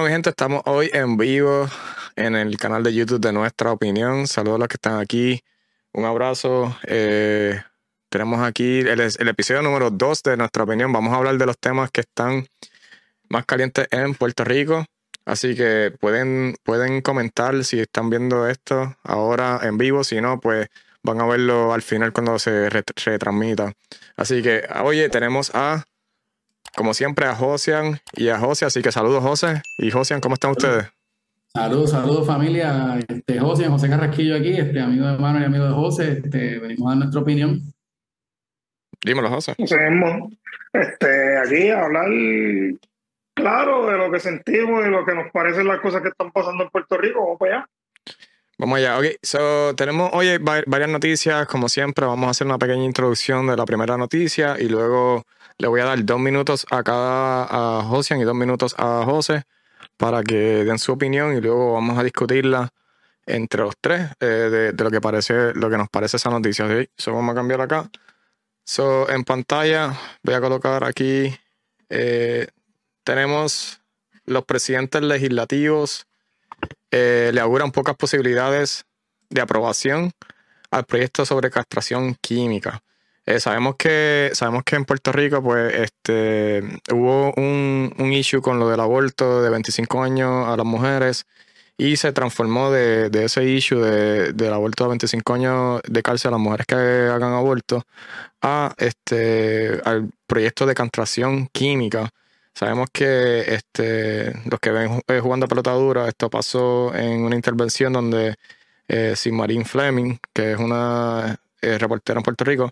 Bueno, mi gente, estamos hoy en vivo en el canal de YouTube de Nuestra Opinión. Saludos a los que están aquí. Un abrazo. Eh, tenemos aquí el, episodio número 2 de Nuestra Opinión. Vamos a hablar de los temas que están más calientes en Puerto Rico. Así que pueden, pueden comentar si están viendo esto ahora en vivo. Si no, pues van a verlo al final cuando se retransmita. Así que, oye, tenemos a como siempre, a Josian y a José. Así que saludos, José. Y Josian, ¿cómo están ustedes? Saludos, saludos familia. Este, Josian, José Carrasquillo aquí, este, amigo de hermano y amigo de José. Este, venimos a dar nuestra opinión. Dímelo, José. Este, aquí a hablar claro de lo que sentimos y lo que nos parecen las cosas que están pasando en Puerto Rico. Vamos para allá. Vamos allá, ok. So, tenemos hoy varias noticias, como siempre. Vamos a hacer una pequeña introducción de la primera noticia y luego le voy a dar dos minutos a cada a Josian y dos minutos a José para que den su opinión y luego vamos a discutirla entre los tres eh, de, lo que parece, lo que nos parece esa noticia. Eso vamos a cambiar acá. So, en pantalla voy a colocar aquí. Eh, tenemos los presidentes legislativos eh, le auguran pocas posibilidades de aprobación al proyecto sobre castración química. Eh, sabemos que sabemos que en Puerto Rico pues este hubo un, issue con lo del aborto de 25 años a las mujeres y se transformó de, de ese issue de, del aborto de 25 años de cárcel a las mujeres que hagan aborto a este al proyecto de castración química. Sabemos que este, los que ven eh, jugando a pelota dura, esto pasó en una intervención donde eh, Fleming, que es una eh, reportera en Puerto Rico,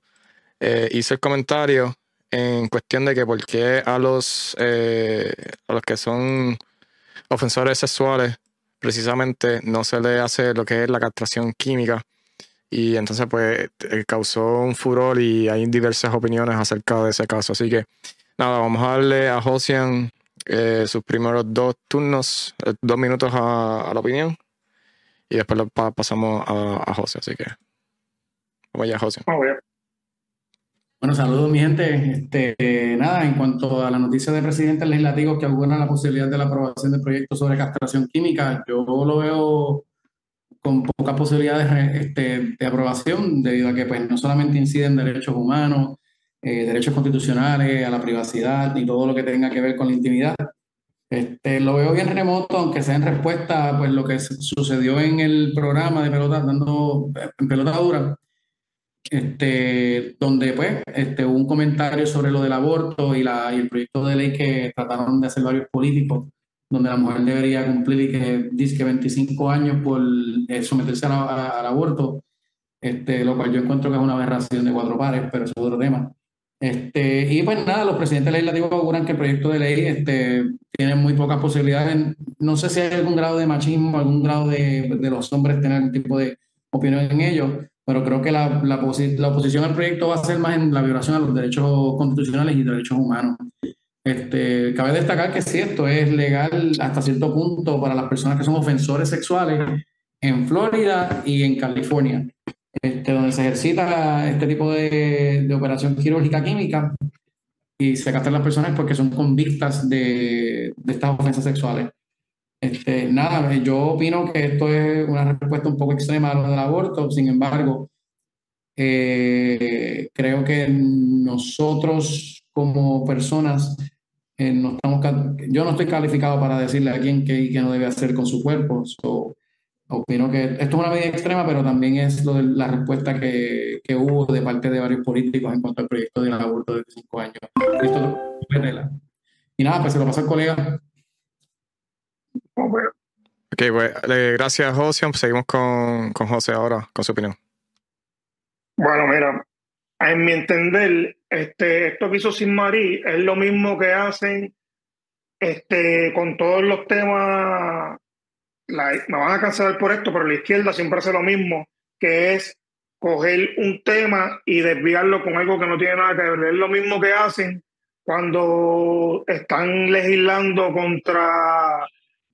eh, hizo el comentario en cuestión de que por qué a los, a los que son ofensores sexuales precisamente no se le hace lo que es la castración química. Y entonces pues causó un furor y hay diversas opiniones acerca de ese caso. Así que nada, vamos a darle a Josian sus primeros dos turnos, dos minutos a, la opinión. Y después lo pasamos a, a José. Así que vamos allá, allá. Bueno, saludos mi gente. Este, nada, en cuanto a la noticia de presidentes legislativos que auguran la posibilidad de la aprobación de proyectos sobre castración química, yo lo veo con pocas posibilidades este, de aprobación, debido a que pues, no solamente inciden derechos humanos, eh, derechos constitucionales, a la privacidad y todo lo que tenga que ver con la intimidad. Este, lo veo bien remoto, aunque sea en respuesta a pues, lo que sucedió en el programa de pelota, dando en pelota dura, este, donde pues este, hubo un comentario sobre lo del aborto y, la, y el proyecto de ley que trataron de hacer varios políticos, donde la mujer debería cumplir y que dice que 25 años por eh, someterse al aborto, este, lo cual yo encuentro que es una aberración de cuatro pares, pero es otro tema. Este, y pues nada, los presidentes legislativos auguran que el proyecto de ley este, tiene muy pocas posibilidades. No sé si hay algún grado de machismo, algún grado de, de los hombres tener algún tipo de opinión en ello, pero creo que la, la, la, oposición al proyecto va a ser más en la violación a los derechos constitucionales y derechos humanos. Este, cabe destacar que si esto es legal hasta cierto punto para las personas que son ofensores sexuales en Florida y en California, este, donde se ejercita este tipo de, de operación quirúrgica química y se castran las personas porque son convictas de, de estas ofensas sexuales. Este, nada, yo opino que esto es una respuesta un poco extrema a lo del aborto, sin embargo, eh, creo que nosotros como personas eh, no estamos, yo no estoy calificado para decirle a quién qué, qué no debe hacer con su cuerpo. Opino que esto es una medida extrema, pero también es lo de la respuesta que, que, hubo de parte de varios políticos en cuanto al proyecto del aborto de cinco años. y nada, pues se lo pasa al colega. Ok, pues, gracias, José. Seguimos con, con José ahora, con su opinión. Bueno, mira, en mi entender, este, esto que hizo Sin Marí es lo mismo que hacen este, con todos los temas. Me van a cansar por esto, pero la izquierda siempre hace lo mismo, que es coger un tema y desviarlo con algo que no tiene nada que ver. Es lo mismo que hacen cuando están legislando contra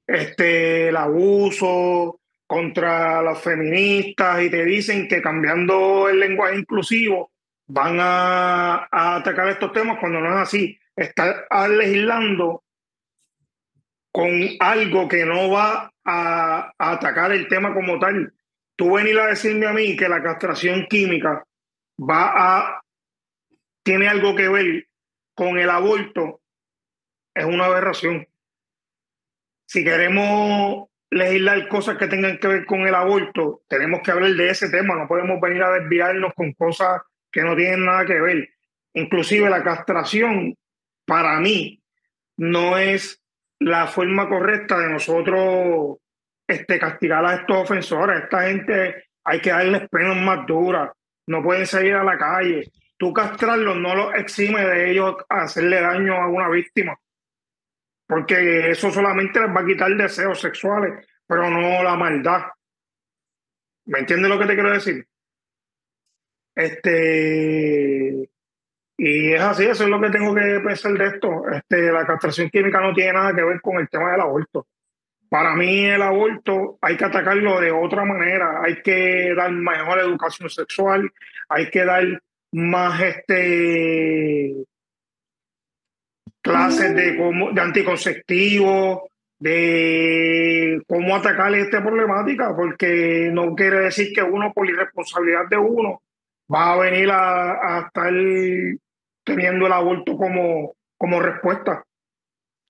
este, el abuso contra los feministas y te dicen que cambiando el lenguaje inclusivo van a, atacar estos temas cuando no es así. Está legislando con algo que no va a, atacar el tema como tal. Tú venir a decirme a mí que la castración química va a tiene algo que ver con el aborto es una aberración. Si queremos legislar cosas que tengan que ver con el aborto, tenemos que hablar de ese tema, no podemos venir a desviarnos con cosas que no tienen nada que ver. Inclusive la castración, para mí, no es la forma correcta de nosotros este, castigar a estos ofensores. esta gente hay que darles penas más duras, no pueden salir a la calle. Tú castrarlos no los exime de ellos hacerle daño a una víctima, porque eso solamente les va a quitar deseos sexuales, pero no la maldad. ¿Me entiendes lo que te quiero decir? Este, y es así, eso es lo que tengo que pensar de esto. Este, la castración química no tiene nada que ver con el tema del aborto. Para mí el aborto hay que atacarlo de otra manera, hay que dar mejor educación sexual, hay que dar más este clases de, cómo, de anticonceptivos, de cómo atacar esta problemática, porque no quiere decir que uno por irresponsabilidad de uno va a venir a, estar teniendo el aborto como, como respuesta.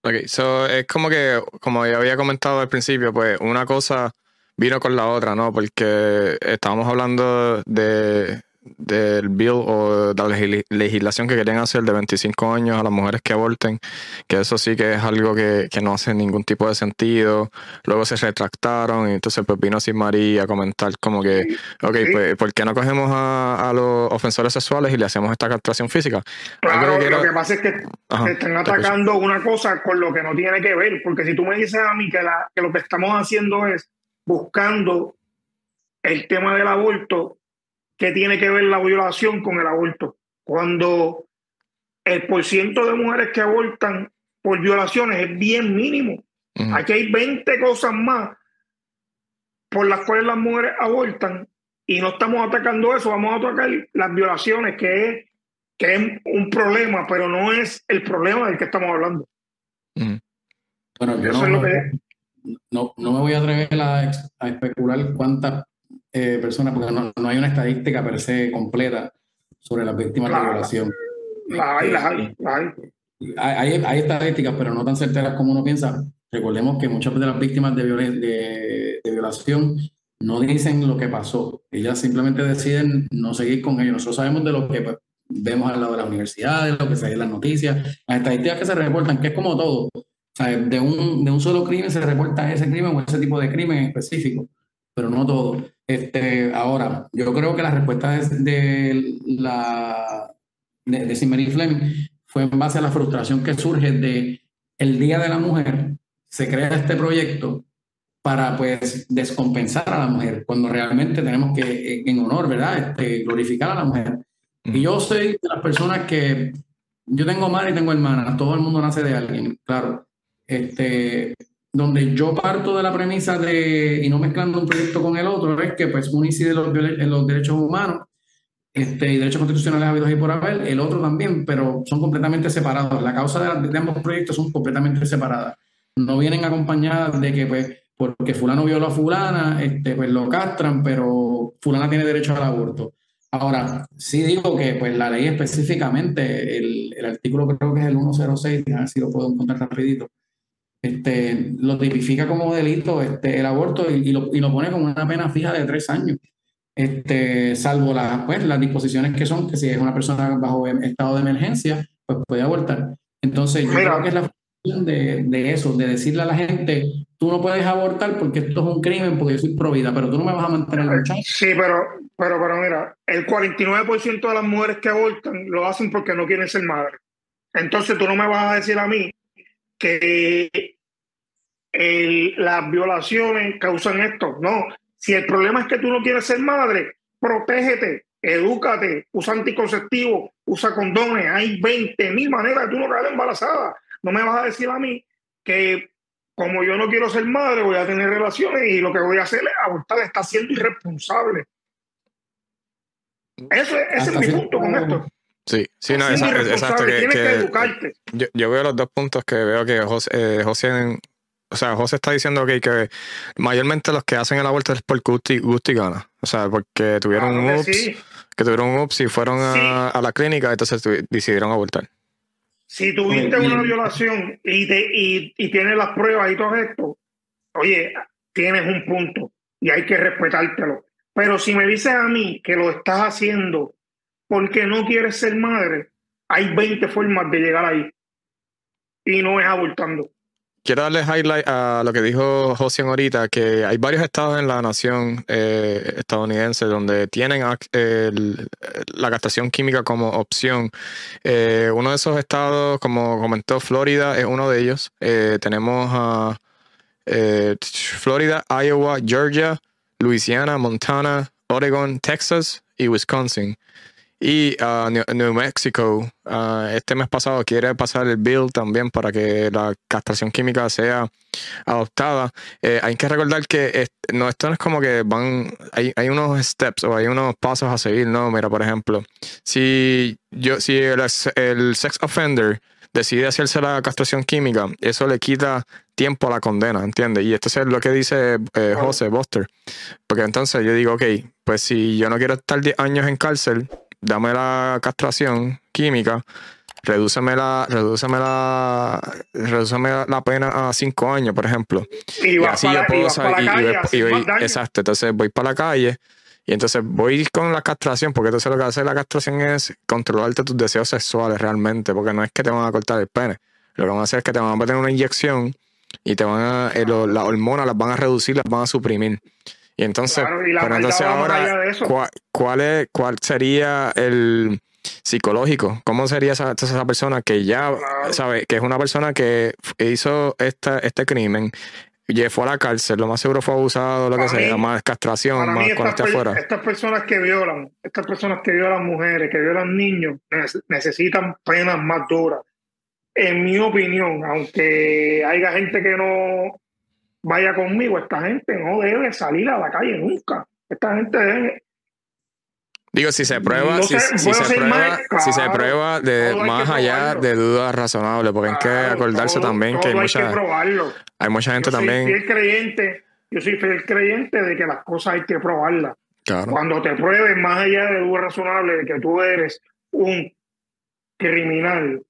Ok, so es como que, como ya había comentado al principio, pues una cosa vino con la otra, ¿no? Porque estábamos hablando de del bill o de la legislación que querían hacer de 25 años a las mujeres que aborten, que eso sí que es algo que, no hace ningún tipo de sentido. Luego se retractaron y entonces pues vino Sin María a comentar como que, ok, pues ¿por qué no cogemos a, los ofensores sexuales y le hacemos esta castración física? Claro, lo que pasa es que están atacando una cosa con lo que no tiene que ver, porque si tú me dices a mí que, la, que lo que estamos haciendo es buscando el tema del aborto ¿Qué tiene que ver la violación con el aborto? Cuando el porciento de mujeres que abortan por violaciones es bien mínimo. Aquí hay 20 cosas más por las cuales las mujeres abortan y no estamos atacando eso, vamos a atacar las violaciones, que es, que es un problema, pero no es el problema del que estamos hablando. Bueno, yo no, no, me voy a atrever a, a especular cuántas eh, personas, porque no, no, hay una estadística per se completa sobre las víctimas de violación. Hay, hay, hay. Hay, estadísticas, pero no tan certeras como uno piensa. Recordemos que muchas de las víctimas de, de, de, violación no dicen lo que pasó. Ellas simplemente deciden no seguir con ellos. Nosotros sabemos de lo que pues, vemos al lado de las universidades, lo que se en las noticias, las estadísticas que se reportan, que es como todo. O sea, de, un, de un solo crimen se reporta ese crimen o ese tipo de crimen específico, pero no todo. Este, ahora, yo creo que la respuesta de, la de, de Fleming fue en base a la frustración que surge de el Día de la Mujer, se crea este proyecto para pues descompensar a la mujer, cuando realmente tenemos que, en honor, ¿verdad?, este, glorificar a la mujer. Y yo soy de las personas que, yo tengo madre y tengo hermanas, todo el mundo nace de alguien, claro. Este, donde yo parto de la premisa de, y no mezclando un proyecto con el otro, es que pues uno incide en los, derechos humanos este, y derechos constitucionales habidos y por haber, el otro también, pero son completamente separados. La causa de, ambos proyectos son completamente separadas. No vienen acompañadas de que pues porque fulano violó a fulana, este, pues lo castran, pero fulana tiene derecho al aborto. Ahora, sí digo que pues la ley específicamente, el, el artículo creo que es el 106, a ver si lo puedo encontrar rapidito, este, lo tipifica como delito este, el aborto y, lo, y, lo, pone como una pena fija de tres años, este, salvo las, pues, las disposiciones que son que si es una persona bajo estado de emergencia, pues puede abortar. Entonces, yo creo que es la función de, de, eso, de decirle a la gente, tú no puedes abortar porque esto es un crimen, porque yo soy provida, pero tú no me vas a mantener luchando. Sí, pero, pero, pero mira, el 49% de las mujeres que abortan lo hacen porque no quieren ser madres. Entonces tú no me vas a decir a mí que las violaciones causan esto. No, si el problema es que tú no quieres ser madre, protégete, edúcate, usa anticonceptivos, usa condones. Hay 20 mil maneras de tú no quedar embarazada. No me vas a decir a mí que como yo no quiero ser madre, voy a tener relaciones y lo que voy a hacer es abortar. Está siendo irresponsable. Eso, ese es mi punto con esto. Sí, sí, no, exacto. Que, Tienes que, educarte. Yo, yo, veo los dos puntos que veo que José, eh, José o sea, José está diciendo okay, que mayormente los que hacen el aborto es por gusto y, y gana. O sea, porque tuvieron un ups, que, tuvieron un ups y fueron a, a, la clínica, entonces decidieron abortar. Si tuviste una violación y, te, y, y tienes las pruebas y todo esto, oye, tienes un punto y hay que respetártelo. Pero si me dices a mí que lo estás haciendo porque no quieres ser madre, hay 20 formas de llegar ahí. Y no es abortando. Quiero darle highlight a lo que dijo José ahorita, que hay varios estados en la nación eh, estadounidense donde tienen la castración química como opción. Eh, uno de esos estados, como comentó Florida, es uno de ellos. Eh, tenemos a Florida, Iowa, Georgia, Louisiana, Montana, Oregon, Texas y Wisconsin. Y uh, New, Mexico, uh, este mes pasado, quiere pasar el bill también para que la castración química sea adoptada. Eh, hay que recordar que no, esto no es como que van, hay, hay, unos steps o hay unos pasos a seguir, ¿no? Mira, por ejemplo, si, yo, si el, el sex offender decide hacerse la castración química, eso le quita tiempo a la condena, ¿entiendes? Y esto es lo que dice eh, José Buster. Porque entonces yo digo, ok, pues si yo no quiero estar 10 años en cárcel, dame la castración química, redúceme la, redúceme la, redúceme la pena a cinco años, por ejemplo. Y, así yo puedo salir. Y, exacto, entonces voy para la calle y entonces voy con la castración, porque entonces lo que hace la castración es controlarte tus deseos sexuales realmente, porque no es que te van a cortar el pene. Lo que van a hacer es que te van a meter una inyección y te van a, eh, las hormonas las van a reducir, las van a suprimir. Y entonces, pero entonces ahora, ¿cuál, es, ¿cuál sería el psicológico? ¿Cómo sería esa, esa persona que ya sabe que es una persona que hizo esta, este crimen? fue a la cárcel, lo más seguro fue abusado, lo que sea, más castración, más cuando esté afuera. Estas personas que violan, estas personas que violan mujeres, que violan niños, necesitan penas más duras. En mi opinión, aunque haya gente que no vaya conmigo, esta gente no debe salir a la calle nunca. Esta gente debe... Digo, si se prueba, si, se prueba, si se prueba de más allá de dudas razonables, porque hay que acordarse también que hay mucha, hay mucha gente yo soy también. Fiel creyente, yo soy fiel creyente de que las cosas hay que probarlas. Cuando te prueben más allá de dudas razonables de que tú eres un criminal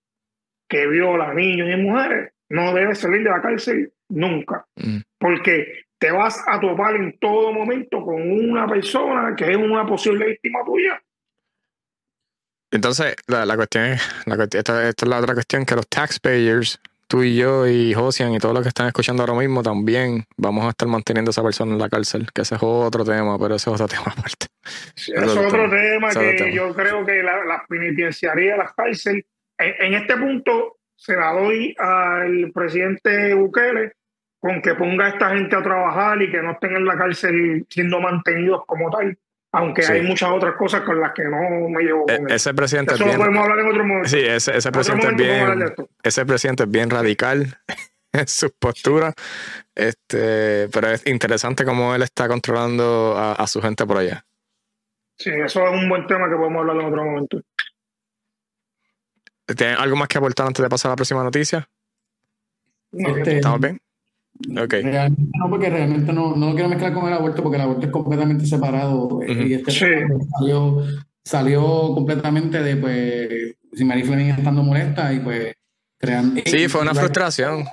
que viola niños y mujeres, no debes salir de la cárcel nunca. Mm. Porque te vas a topar en todo momento con una persona que es una posible víctima tuya. Entonces, la, cuestión es, esta, es la otra cuestión, que los taxpayers, tú y yo y Josian y todos los que están escuchando ahora mismo también vamos a estar manteniendo a esa persona en la cárcel, que ese es otro tema, pero ese es otro tema aparte. es otro tema que yo creo que la, la penitenciaría, las cárceles, en, este punto se la doy al presidente Bukele con que ponga a esta gente a trabajar y que no estén en la cárcel siendo mantenidos como tal. Aunque hay muchas otras cosas con las que no me llevo con e, Ese presidente Eso lo podemos hablar en otro momento. Sí, ese, ese presidente es bien. Ese presidente es bien radical en sus posturas. Este, pero es interesante cómo él está controlando a, a su gente por allá. Sí, eso es un buen tema que podemos hablar en otro momento. ¿Tienen algo más que aportar antes de pasar a la próxima noticia? Este, ¿Estamos bien? Okay. no, porque realmente no, no lo quiero mezclar con el aborto, porque el aborto es completamente separado. Eh, y este salió, salió completamente de, pues, si Marie Fleming estando molesta y pues crean. Sí, fue una frustración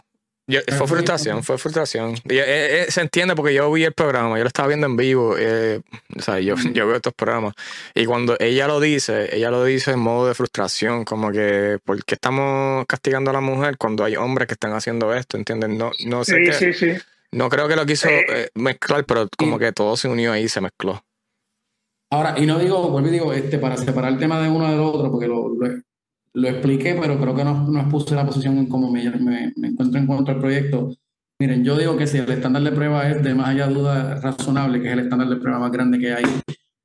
fue frustración, fue frustración. Eh, eh, se entiende porque yo vi el programa, yo lo estaba viendo en vivo, eh, o sea, yo, yo veo estos programas. Y cuando ella lo dice, ella lo dice en modo de frustración, como que, ¿por qué estamos castigando a la mujer cuando hay hombres que están haciendo esto? ¿Entienden? No, no sé. Sí, sí, sí. No creo que lo quiso mezclar, pero como que todo se unió ahí y se mezcló. Ahora, y no digo, vuelvo y digo, este, para separar el tema de uno del otro, porque lo, lo expliqué, pero creo que no, no expuse la posición en cómo me, me, encuentro en cuanto al proyecto. Miren, yo digo que si el estándar de prueba es de más allá duda razonable, que es el estándar de prueba más grande que hay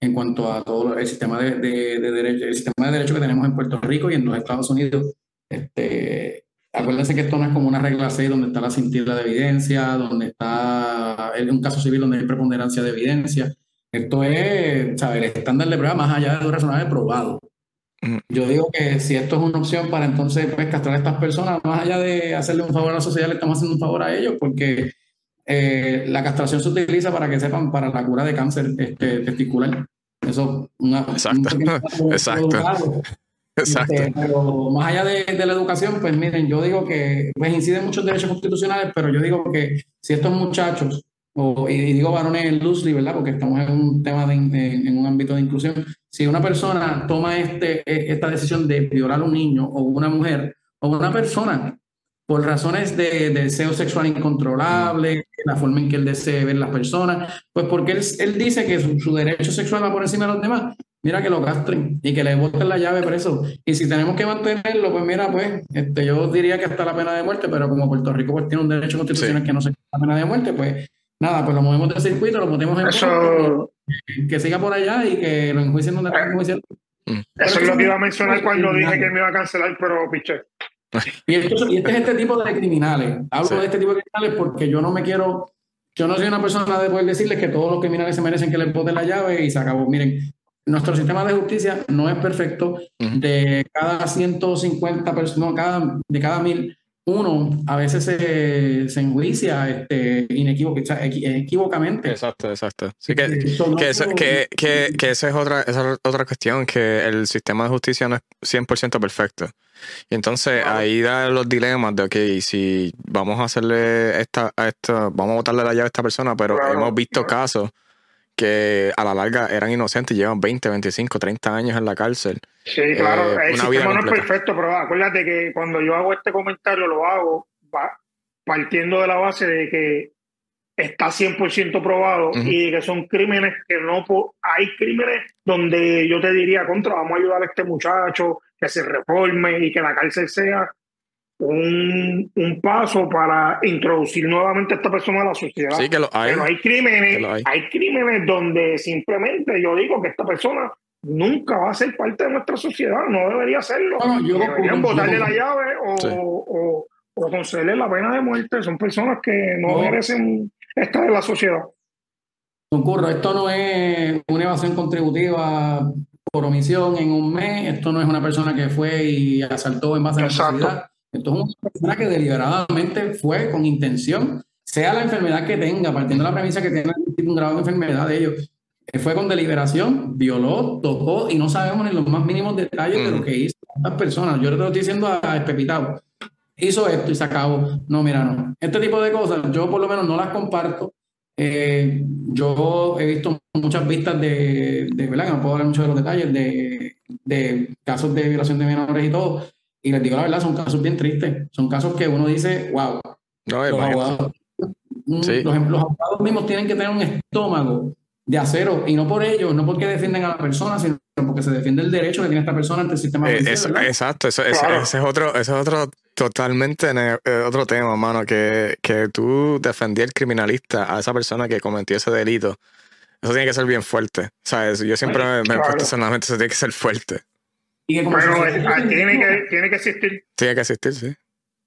en cuanto a todo el sistema de, de, derecho, el sistema de derecho que tenemos en Puerto Rico y en los Estados Unidos. Este, acuérdense que esto no es como una regla 6 donde está la cintila de evidencia, donde está un caso civil donde hay preponderancia de evidencia. Esto es, ¿sabes? El estándar de prueba más allá de un razonable probado. Yo digo que si esto es una opción para entonces pues, castrar a estas personas, más allá de hacerle un favor a la sociedad, le estamos haciendo un favor a ellos porque eh, la castración se utiliza para que sepan para la cura de cáncer este, testicular. Eso una, Exacto. Exacto. Exacto. Este, pero más allá de, de, la educación, pues miren, yo digo que pues inciden muchos derechos constitucionales, pero yo digo que si estos muchachos o, y digo varones loosely, ¿verdad? Porque estamos en un tema de, en un ámbito de inclusión. Si una persona toma este, e, esta decisión de violar a un niño o una mujer o una persona por razones de, deseo sexual incontrolable, la forma en que él desee ver las personas, pues porque él, él dice que su, su, derecho sexual va por encima de los demás, mira que lo castren y que le boten la llave preso. Y si tenemos que mantenerlo, pues mira, pues este, yo diría que hasta la pena de muerte, pero como Puerto Rico pues, tiene un derecho constitucional sí. que no se la pena de muerte, pues nada, pues lo movemos del circuito, lo metemos en Eso... que, que, siga por allá y que lo enjuicien donde que enjuiciar. Mm. Eso es lo que iba a mencionar cuando dije que me iba a cancelar, pero piché. Y, esto, y este es este tipo de criminales. Hablo sí. de este tipo de criminales porque yo no me quiero, yo no soy una persona de poder decirles que todos los criminales se merecen que les boten la llave y se acabó. Miren, nuestro sistema de justicia no es perfecto. Uh -huh. De cada 150 personas, no, cada, de cada mil, uno a veces se, se enjuicia este, inequívocamente. Exacto, exacto. Sí, que, que, eso, que, que, que, esa, es otra, esa es otra cuestión, que el sistema de justicia no es 100% perfecto. Y entonces claro. ahí da los dilemas de, ok, si vamos a hacerle esta, a esta, vamos a botarle la llave a esta persona, pero claro, hemos visto casos que a la larga eran inocentes, llevan 20, 25, 30 años en la cárcel. Sí, claro, eh, el sistema no es perfecto, pero acuérdate que cuando yo hago este comentario lo hago va, partiendo de la base de que está 100% probado uh -huh. y que son crímenes que no hay crímenes donde yo te diría contra vamos a ayudar a este muchacho que se reforme y que la cárcel sea un, un paso para introducir nuevamente a esta persona a la sociedad. Sí, que lo hay. Pero hay crímenes, hay. hay crímenes donde simplemente yo digo que esta persona nunca va a ser parte de nuestra sociedad, no debería serlo. Bueno, yo, Deberían botarle yo, la llave o, sí. o, o, concederle la pena de muerte. Son personas que no, no. merecen estar en la sociedad. Concurro, esto no es una evasión contributiva por omisión en un mes, esto no es una persona que fue y asaltó en base a la necesidad. Esto es una persona que deliberadamente fue con intención, sea la enfermedad que tenga, partiendo de la premisa que tiene un grado de enfermedad de ellos, fue con deliberación, violó, tocó y no sabemos ni los más mínimos detalles mm. de lo que hizo estas personas. Yo te lo estoy diciendo a Espepitado. Hizo esto y se acabó. No, mira, no. Este tipo de cosas yo por lo menos no las comparto. Eh, yo he visto muchas vistas de, de, ¿verdad? Que no puedo hablar mucho de los detalles, de, de casos de violación de menores y todo. Y les digo la verdad, son casos bien tristes. Son casos que uno dice, wow. No, los, abogados, sí. los, los abogados mismos tienen que tener un estómago de acero, y no por ello, no porque defienden a la persona, sino porque se defiende el derecho que tiene esta persona ante el sistema eh, es, Exacto, eso, claro. ese, es otro, ese es otro totalmente eh, otro tema, hermano, que, que tú defendí al criminalista, a esa persona que cometió ese delito. Eso tiene que ser bien fuerte, ¿sabes? Yo siempre me, me he puesto personalmente, eso tiene que ser fuerte. Y que como bueno, es, tiene, que, tiene que existir. Tiene que existir, sí.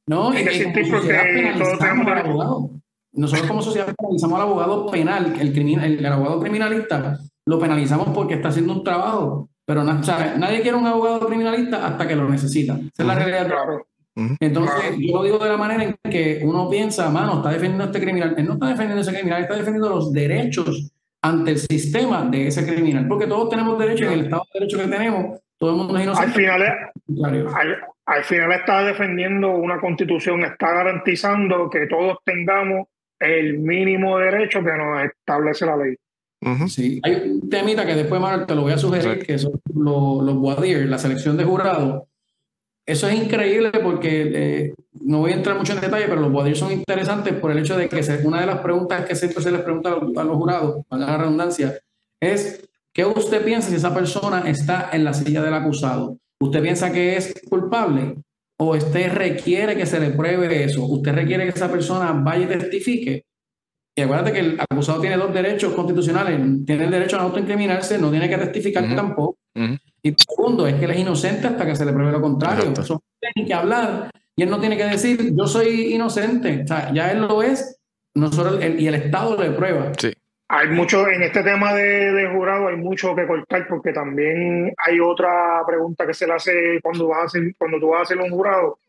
No, tiene que existir porque todos tenemos nosotros como sociedad penalizamos al abogado penal, el, criminal, el, el, abogado criminalista, lo penalizamos porque está haciendo un trabajo, pero o sea, nadie quiere un abogado criminalista hasta que lo necesita. Esa es la realidad. Claro. Entonces, yo lo digo de la manera en que uno piensa, mano, está defendiendo a este criminal. Él no está defendiendo a ese criminal, está defendiendo los derechos ante el sistema de ese criminal, porque todos tenemos derechos en el Estado de Derecho que tenemos, todo el mundo es inocente. Al final, al, al final está defendiendo una constitución, está garantizando que todos tengamos el mínimo derecho que nos establece la ley. Uh -huh. Sí, hay un temita que después, Manuel, te lo voy a sugerir, que son los, los Boadir, la selección de jurado. Eso es increíble porque eh, no voy a entrar mucho en detalle, pero los Boadir son interesantes por el hecho de que una de las preguntas que siempre se les pregunta a los, a los jurados, para la redundancia, es ¿qué usted piensa si esa persona está en la silla del acusado? ¿Usted piensa que es culpable? o usted requiere que se le pruebe eso, usted requiere que esa persona vaya y testifique. Y acuérdate que el acusado tiene dos derechos constitucionales, tiene el derecho a autoincriminarse, no tiene que testificar uh -huh. tampoco. Uh -huh. Y segundo, es que él es inocente hasta que se le pruebe lo contrario. Eso tiene que hablar y él no tiene que decir, yo soy inocente. O sea, ya él lo es, nosotros, y el Estado le prueba. Sí. Hay mucho, en este tema de, jurado hay mucho que cortar porque también hay otra pregunta que se le hace cuando, vas a hacer, cuando tú vas a hacer un jurado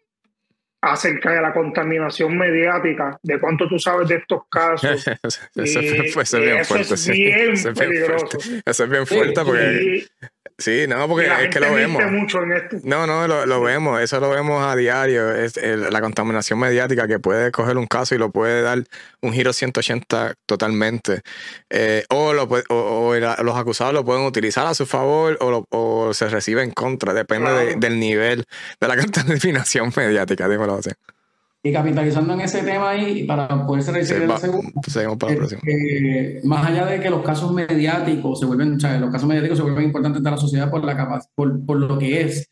acerca de la contaminación mediática, de cuánto tú sabes de estos casos. eso, bien fuerte, es bien peligroso. Eso es bien fuerte porque Sí, no, porque es que lo vemos. No, no, lo, vemos, eso lo vemos a diario. Es la contaminación mediática que puede coger un caso y lo puede dar un giro 180 totalmente. Eh, o, lo, o, los acusados lo pueden utilizar a su favor o, o se recibe en contra, depende del nivel de la contaminación mediática, dímelo así. Y capitalizando en ese tema ahí, para poder ser sí, la segunda, más allá de que los casos mediáticos se vuelven, o sea, los casos mediáticos se vuelven importantes para la sociedad por, la por, por lo que es,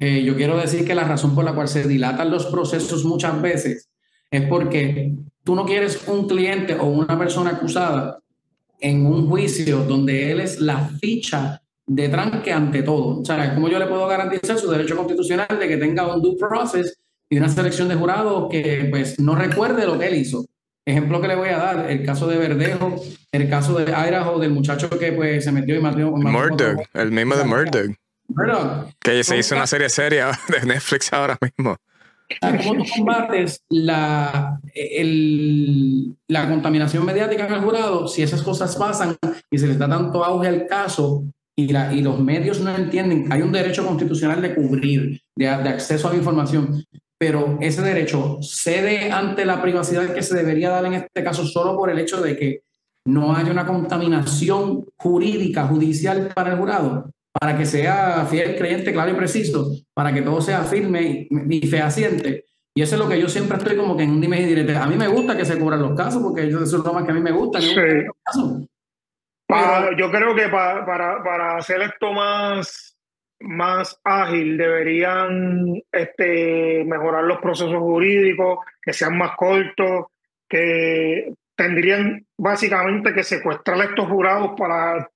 eh, yo quiero decir que la razón por la cual se dilatan los procesos muchas veces es porque tú no quieres un cliente o una persona acusada en un juicio donde él es la ficha de tranque ante todo. O sea, ¿cómo yo le puedo garantizar su derecho constitucional de que tenga un due process y una selección de jurados que pues no recuerde lo que él hizo. Ejemplo que le voy a dar, el caso de Verdejo, el caso de Idaho, del muchacho que pues se metió y mató. Murdoch, el mismo de Murdoch. Murdoch. Que se hizo una serie seria de Netflix ahora mismo. ¿Cómo tú combates la, el, la contaminación mediática en el jurado si esas cosas pasan y se les da tanto auge al caso y, la, y los medios no entienden? Hay un derecho constitucional de cubrir, de, de acceso a la información pero ese derecho cede ante la privacidad que se debería dar en este caso solo por el hecho de que no haya una contaminación jurídica, judicial para el jurado, para que sea fiel, creyente, claro y preciso, para que todo sea firme y fehaciente. Y eso es lo que yo siempre estoy como que en un dime y direte. A mí me gusta que se cubran los casos, porque eso es lo más que a mí me gusta. Sí. yo creo que para, para, para hacer esto más más ágil, deberían este, mejorar los procesos jurídicos, que sean más cortos, que tendrían básicamente que secuestrar a estos jurados para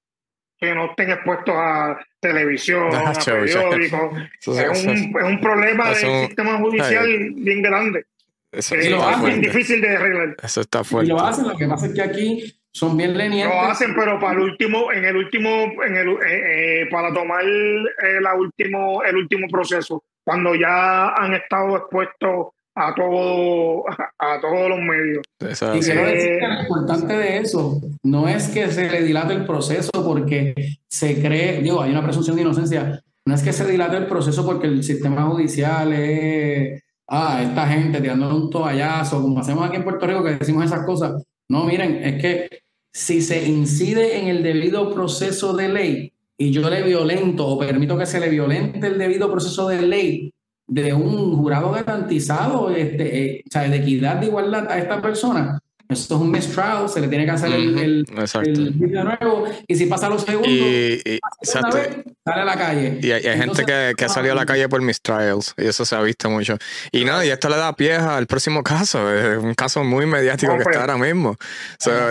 que no estén expuestos a televisión, a periódicos. es, un, problema del sistema judicial bien grande. es bien difícil de arreglar. Eso está fuerte. Y lo hacen, lo que pasa es que aquí son bien lenientes. Lo hacen, pero para el último, en el último, en el, eh, eh, para tomar eh, la último, el último proceso, cuando ya han estado expuestos a todo, a todos los medios. y quiero decir que lo importante de eso no es que se le dilate el proceso porque se cree, digo, hay una presunción de inocencia, no es que se dilate el proceso porque el sistema judicial es, ah, esta gente tirándole un toallazo, como hacemos aquí en Puerto Rico que decimos esas cosas. No, miren, es que si se incide en el debido proceso de ley y yo le violento o permito que se le violente el debido proceso de ley de un jurado garantizado este, eh, o sea, de equidad, de igualdad a esta persona, eso es un mistrial, se le tiene que hacer el, el, de nuevo. Y si pasa los segundos, y, sale a la calle. Y hay, gente que, que, ha salido a la calle por mistrials, y eso se ha visto mucho. Y nada, y esto le da pie al próximo caso, es un caso muy mediático que está ahora mismo.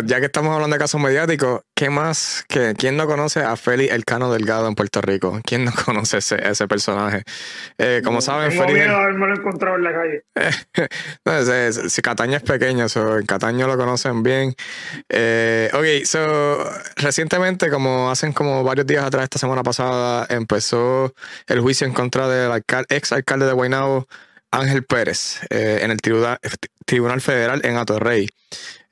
ya que estamos hablando de casos mediáticos, ¿qué más? Que, ¿Quién no conoce a Félix Elcano Delgado en Puerto Rico? ¿Quién no conoce ese, ese personaje? Eh, como saben, Tengo Félix. miedo de encontrado en la calle. no, si Cataño es pequeño, en Cataño lo conocen bien. Eh, ok, so, recientemente, como hacen como varios días atrás, esta semana pasada, empezó el juicio en contra del ex alcalde de Guaynabo, Ángel Pérez, eh, en el tribunal, tribunal Federal en Atorrey.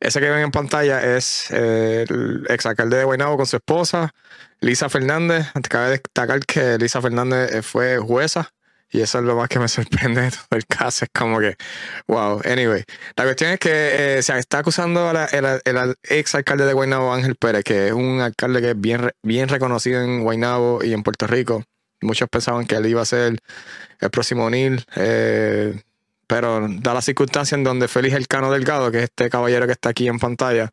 Ese que ven en pantalla es eh, el ex alcalde de Guaynabo con su esposa, Lisa Fernández. Cabe destacar que Lisa Fernández eh, fue jueza y eso es lo más que me sorprende de todo el caso. Es como que, wow. Anyway, la cuestión es que eh, se está acusando al el, ex alcalde de Guaynabo, Ángel Pérez, que es un alcalde que es bien, bien reconocido en Guaynabo y en Puerto Rico. Muchos pensaban que él iba a ser el próximo O'Neill. Eh, pero da la circunstancia en donde Félix Elcano Delgado, que es este caballero que está aquí en pantalla,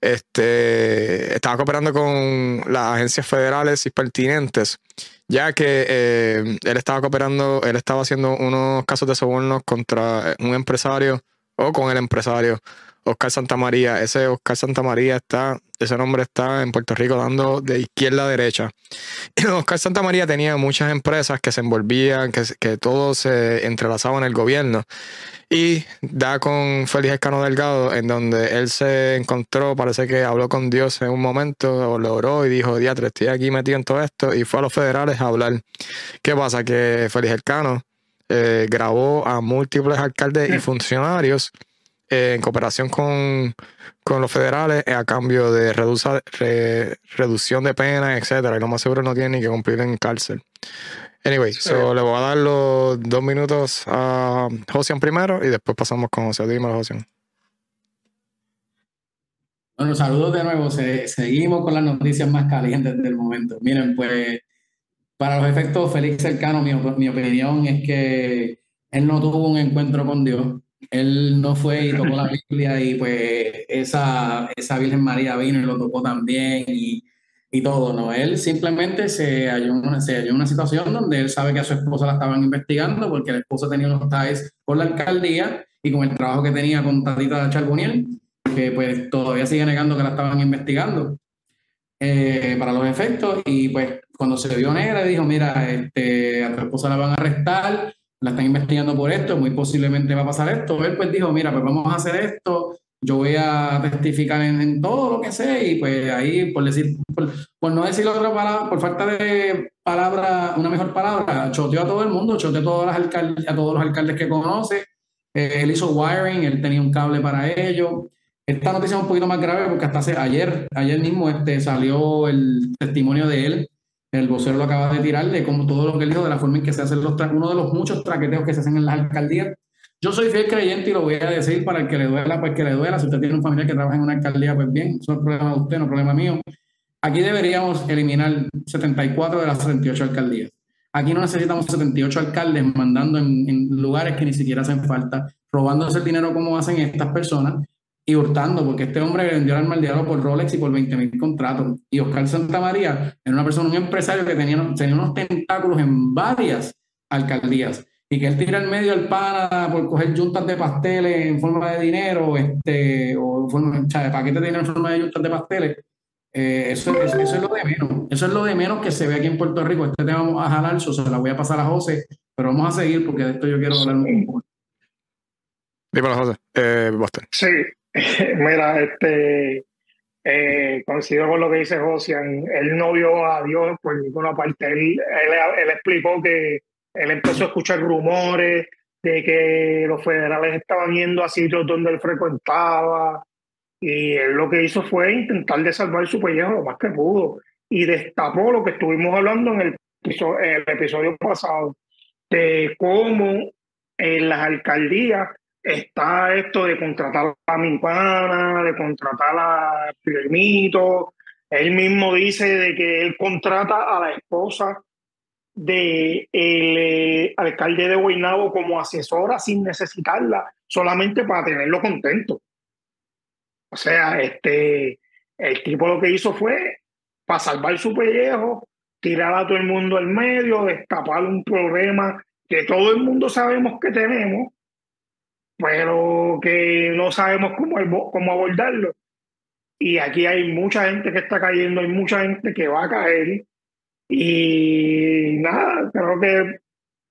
este, estaba cooperando con las agencias federales y pertinentes, ya que eh, él estaba cooperando, él estaba haciendo unos casos de sobornos contra un empresario o con el empresario Oscar Santamaría. Ese Oscar Santamaría está, ese nombre está en Puerto Rico dando de izquierda a derecha. Oscar Santamaría tenía muchas empresas que se envolvían, que, que todo se entrelazaba en el gobierno. Y da con Félix Escano Delgado, en donde él se encontró, parece que habló con Dios en un momento, o lo oró y dijo, diatre, estoy aquí metido en todo esto, y fue a los federales a hablar. ¿Qué pasa? Que Félix Escano eh, grabó a múltiples alcaldes y funcionarios eh, en cooperación con, los federales a cambio de reducción de penas, etcétera. Y lo más seguro no tiene ni que cumplir en cárcel. Anyway, so le voy a dar los dos minutos a Josian primero y después pasamos con José. Dímelo, Josian. Bueno, saludos de nuevo. seguimos con las noticias más calientes del momento. Miren, pues, para los efectos, Félix Cercano, mi, mi opinión es que él no tuvo un encuentro con Dios. Él no fue y tocó la Biblia y pues esa, esa Virgen María vino y lo tocó también y y todo, ¿no? Él simplemente se halló, una, se halló una situación donde él sabe que a su esposa la estaban investigando porque la esposa tenía unos ties con la alcaldía y con el trabajo que tenía con Tatita Charboniel, que pues todavía sigue negando que la estaban investigando eh, para los efectos y pues cuando se vio negra dijo, mira, este, a tu esposa la van a arrestar, la están investigando por esto, muy posiblemente va a pasar esto. Él pues dijo, mira, pues vamos a hacer esto, yo voy a testificar en, todo lo que sé y pues ahí, por decir, por, no decir otra palabra, por falta de palabra, una mejor palabra, choteó a todo el mundo, choteó a todos, los alcaldes, a todos los alcaldes que conoce, eh, él hizo wiring, él tenía un cable para ello. Esta noticia es un poquito más grave porque hasta hace, ayer, ayer mismo este, salió el testimonio de él, el vocero lo acaba de tirar, de como todo lo que él dijo, de la forma en que se hacen los, uno de los muchos traqueteos que se hacen en las alcaldías yo soy fiel creyente y lo voy a decir para el que le duela, pues que le duela. Si usted tiene un familiar que trabaja en una alcaldía, pues bien, eso es problema de usted, no es problema mío. Aquí deberíamos eliminar 74 de las 78 alcaldías. Aquí no necesitamos 78 alcaldes mandando en, lugares que ni siquiera hacen falta, robándose el dinero como hacen estas personas y hurtando, porque este hombre vendió al diablo por Rolex y por 20 mil contratos. Y Oscar Santamaría era una persona, un empresario que tenía, tenía unos tentáculos en varias alcaldías y que él tira al medio al pana por coger juntas de pasteles en forma de dinero, este, o en forma, de paquete de dinero en forma de juntas de pasteles, eh, eso, eso, es lo de menos. Eso es lo de menos que se ve aquí en Puerto Rico. Este tema vamos a jalar, se la voy a pasar a José, pero vamos a seguir porque de esto yo quiero hablar un poco. Dímelo, José. Eh, Sí, mira, este, eh, coincido con lo que dice José. Él no vio a Dios por ninguna parte. él, él explicó que él empezó a escuchar rumores de que los federales estaban yendo a sitios donde él frecuentaba y él lo que hizo fue intentar de salvar su pellejo lo más que pudo y destapó lo que estuvimos hablando en el, el episodio pasado de cómo en las alcaldías está esto de contratar a mi pana, de contratar a Firmito. Él mismo dice de que él contrata a la esposa de el eh, alcalde de Guaynabo como asesora sin necesitarla, solamente para tenerlo contento. O sea, este, el tipo lo que hizo fue, para salvar su pellejo, tirar a todo el mundo al medio, destapar un problema que todo el mundo sabemos que tenemos, pero que no sabemos cómo, cómo abordarlo. Y aquí hay mucha gente que está cayendo, hay mucha gente que va a caer y nada, creo que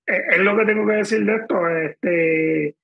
es lo que tengo que decir de esto. Este,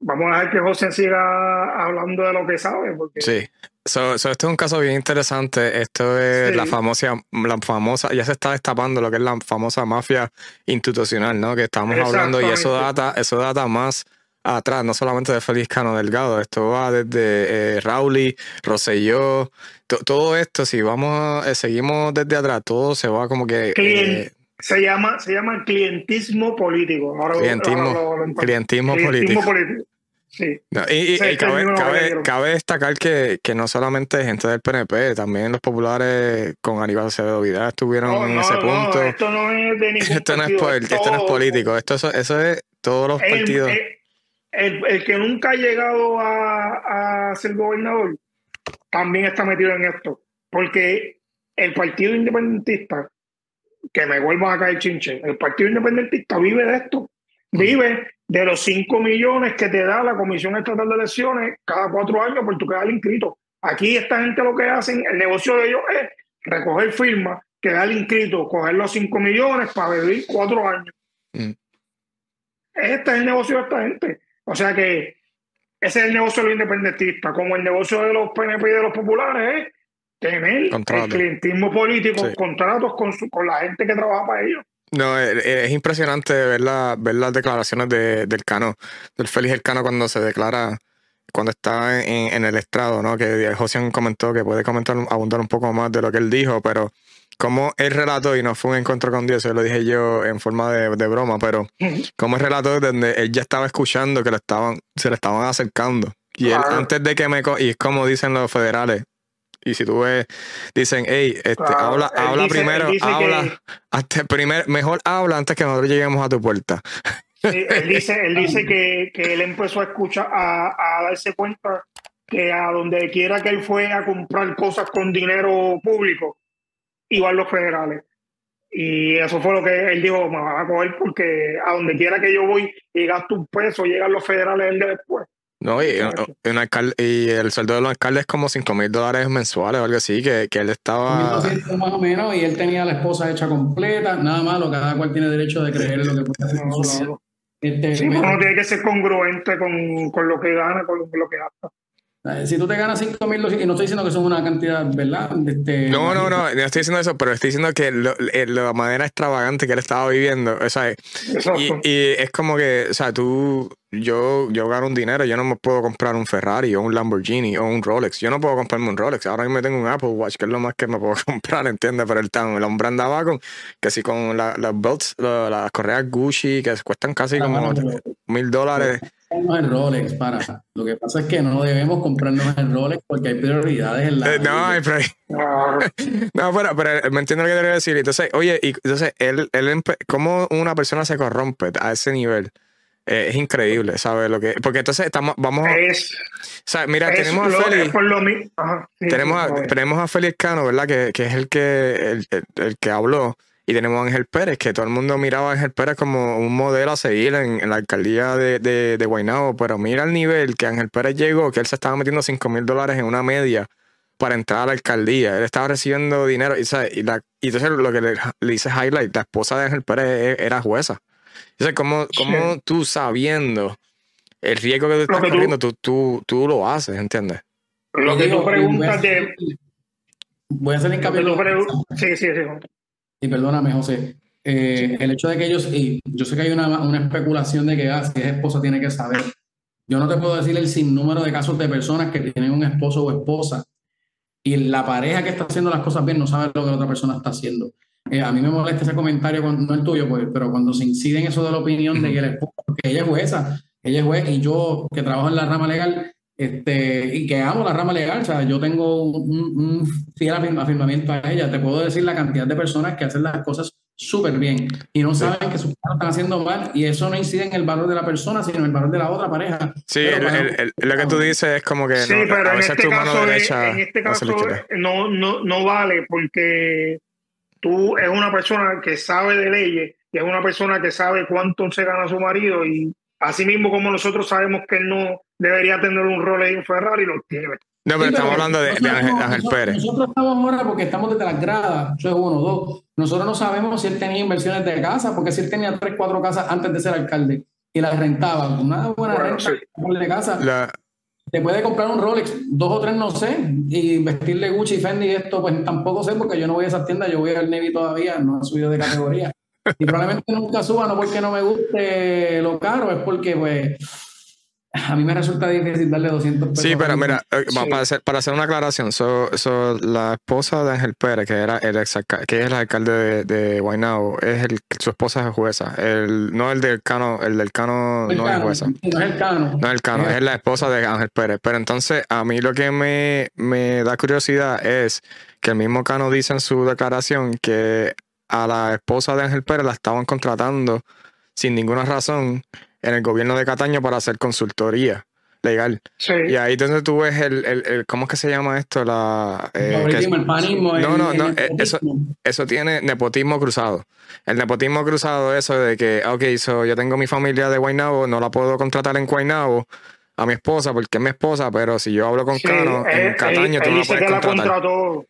vamos a ver que José siga hablando de lo que sabe. Porque... Sí. So, este es un caso bien interesante. Esto es la famosa, la famosa, ya se está destapando lo que es la famosa mafia institucional, ¿no? Que estamos hablando y eso data, eso data más atrás, no solamente de Félix Cano Delgado, esto va desde eh, Rauli, Rosselló, todo esto, si vamos, eh, seguimos desde atrás, todo se va como que... Eh, se llama, se llama clientismo político. clientismo, clientismo, político. Sí. y, cabe, destacar que, que, no solamente gente del PNP, también los populares con Aníbal Acevedo Vidal estuvieron en ese punto. esto no es de ningún esto, no es, esto no es político, esto eso, eso es todos los partidos el, que nunca ha llegado a, ser gobernador también está metido en esto. Porque el Partido Independentista, que me vuelvo a caer chinche, el Partido Independentista vive de esto. Vive de los 5 millones que te da la Comisión Estatal de Elecciones cada cuatro años por tu quedar inscrito. Aquí esta gente lo que hacen, el negocio de ellos es recoger firmas, quedar inscrito, coger los 5 millones para vivir cuatro años. Mm. Este es el negocio de esta gente. O sea que ese es el negocio de los independentistas, como el negocio de los PNP y de los populares es tener el clientismo político, contratos con, con la gente que trabaja para ellos. No, eh, eh, es, impresionante ver, ver las declaraciones de, del Cano, del Félix El Cano cuando se declara, cuando está en, el estrado, ¿no? Que José comentó que puede comentar, abundar un poco más de lo que él dijo, pero como el relato, y no fue un encuentro con Dios, eso lo dije yo en forma de, broma, pero como el relato donde él ya estaba escuchando que lo estaban, se le estaban acercando. Y él, antes de que me... Y es como dicen los federales, y si tú ves, dicen, hey, este, habla, habla primero, habla, hasta primer, mejor habla antes que nosotros lleguemos a tu puerta. él dice, él dice que, que él empezó a escuchar, a, a, darse cuenta que a donde quiera que él fue a comprar cosas con dinero público, iban los federales. Y eso fue lo que él dijo, me van a coger porque a donde quiera que yo voy y gasto un peso, llegan los federales el día después. No, y, un alcalde, y el sueldo de los alcaldes es como 5 mil dólares mensuales o algo así, que, que él estaba... más o menos, y él tenía la esposa hecha completa, nada malo, cada cual tiene derecho de creer lo que puede hacer Este, sí, uno tiene que ser congruente con, con, lo que gana, con lo, que gasta. Eh, si tú te ganas 5 mil, y no estoy diciendo que son una cantidad, ¿verdad? Este, no, no, no, no estoy diciendo eso, pero estoy diciendo que eh, la manera extravagante que él estaba viviendo, o sea, y, y, es como que, o sea, tú, yo, yo gano un dinero, yo no me puedo comprar un Ferrari o un Lamborghini o un Rolex. Yo no puedo comprarme un Rolex. Ahora mismo tengo un Apple Watch, que es lo más que me puedo comprar, ¿entiendes? Pero el, el hombre andaba con, que si con las belts, las correas Gucci, que cuestan casi como mil dólares. El Rolex, para. Lo que pasa es que no debemos comprarnos el Rolex porque hay prioridades en la. Eh, no, hay No, pero, pero me entiendo lo que quiero decir. Entonces, oye, y entonces, él, él, ¿cómo una persona se corrompe a ese nivel? Eh, es increíble, ¿sabes? Lo que, porque entonces estamos, vamos a... mira, tenemos a Félix... tenemos, a, tenemos a Félix Cano, ¿verdad? Que, que es el que, el, que habló. Y tenemos a Ángel Pérez, que todo el mundo miraba a Ángel Pérez como un modelo a seguir en, la alcaldía de, de, de Guaynabo. Pero mira el nivel que Ángel Pérez llegó, que él se estaba metiendo 5 mil dólares en una media para entrar a la alcaldía. Él estaba recibiendo dinero. Y, y, la, y entonces lo que le, le hice highlight, la esposa de Ángel Pérez e, era jueza. Entonces, ¿cómo, cómo tú sabiendo el riesgo que tú estás corriendo, tú, tú, tú, lo haces, ¿entiendes? Lo que tú preguntas de... Voy a hacer hincapié. Sí, sí, sí. Y perdóname, José. Eh, el hecho de que ellos, y yo sé que hay una, una especulación de que ah, si es esposa tiene que saber. Yo no te puedo decir el sinnúmero de casos de personas que tienen un esposo o esposa y la pareja que está haciendo las cosas bien no sabe lo que la otra persona está haciendo. Eh, a mí me molesta ese comentario, cuando, no el tuyo, pues, pero cuando se incide en eso de la opinión de que, el porque ella es jueza, ella es juez y yo que trabajo en la rama legal este, y que amo la rama legal, o sea, yo tengo un, fiel afirmamiento a ella. Te puedo decir la cantidad de personas que hacen las cosas súper bien y no saben que sus padres están haciendo mal y eso no incide en el valor de la persona, sino en el valor de la otra pareja. Sí, lo que tú dices es como que sí, pero en este, caso, en este caso no, no, no vale porque tú es una persona que sabe de leyes y es una persona que sabe cuánto se gana su marido y así mismo como nosotros sabemos que él no debería tener un rol en Ferrari, lo tiene. No, pero estamos hablando de, Ángel, Pérez. Nosotros estamos ahora porque estamos desde las gradas, eso es uno, dos. Nosotros no sabemos si él tenía inversiones de casa, porque si él tenía tres, cuatro casas antes de ser alcalde y las rentaba, una buena renta de casa. La, te puede comprar un Rolex, dos o tres no sé, y vestirle Gucci, Fendi y esto, pues tampoco sé, porque yo no voy a esas tiendas, yo voy al Navy todavía, no he subido de categoría. Y probablemente nunca suba, no porque no me guste lo caro, es porque pues a mí me resulta difícil darle 200 pesos. Sí, pero mira, eh, para, hacer, para hacer una aclaración, so, la esposa de Ángel Pérez, que era el ex que es el alcalde de, de Guaynabo, es el, su esposa es jueza. El, no el del Cano, el del Cano no es jueza. No es el Cano. No es el Cano, es la esposa de Ángel Pérez. Pero entonces, a mí lo que me, me da curiosidad es que el mismo Cano dice en su declaración que a la esposa de Ángel Pérez la estaban contratando sin ninguna razón en el gobierno de Cataño para hacer consultoría. legal. Sí. Y ahí donde tú ves el, el, el- ¿cómo es que se llama esto? La, eh, que- el panismo, no, no, no, eh, eso, eso tiene nepotismo cruzado. El nepotismo cruzado, eso de que, ok, so yo tengo mi familia de Guaynabo, no la puedo contratar en Guaynabo a mi esposa porque es mi esposa, pero si yo hablo con Sí, Cano él- en Cataño, él, tú él no la puedes la contrató,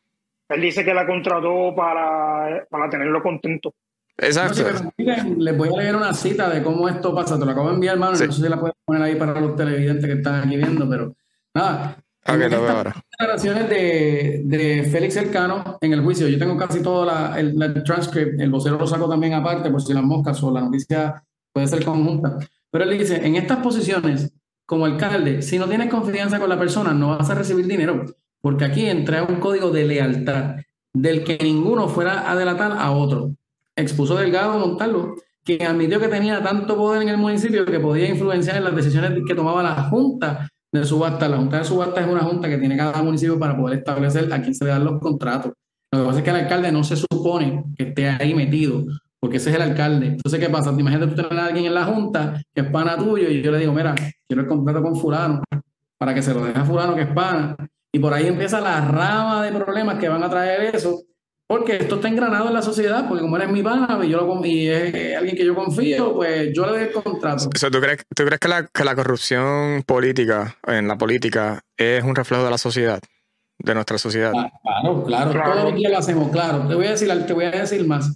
él dice que la contrató para, para tenerlo contento. No, si Exacto. me permiten, les voy a leer una cita de cómo esto pasa. Te lo acabo de enviar, hermano. Sí. No sé si la puedes poner ahí para los televidentes que están aquí viendo, pero nada. Ok, En lo veo estas ahora. declaraciones de, de Félix Elcano en el juicio. Yo tengo casi todo la, el, la transcript, el vocero lo saco también aparte por si las moscas o la noticia puede ser conjunta. Pero él dice, en estas posiciones, como alcalde, si no tienes confianza con la persona, no vas a recibir dinero, porque aquí entra un código de lealtad del que ninguno fuera a delatar a otro. Expuso Delgado Montalvo, quien admitió que tenía tanto poder en el municipio que podía influenciar en las decisiones que tomaba la Junta de subasta. La Junta de subasta es una junta que tiene cada municipio para poder establecer a quién se le dan los contratos. Lo que pasa es que el alcalde no se supone que esté ahí metido, porque ese es el alcalde. Entonces, ¿qué pasa? Imagínate tú tener a alguien en la junta que es pana tuyo y yo le digo, mira, quiero el contrato con fulano para que se lo deje a fulano que es pana. Y por ahí empieza la rama de problemas que van a traer eso, porque esto está engranado en la sociedad, porque como eres mi pana y, yo lo, y es alguien que yo confío, pues yo le doy el contrato. O sea, ¿tú crees, tú crees que, la, que la corrupción política, en la política, es un reflejo de la sociedad, de nuestra sociedad? Ah, Claro, claro, Claro. todos los días lo hacemos, claro. Te voy a decir, te voy a decir más.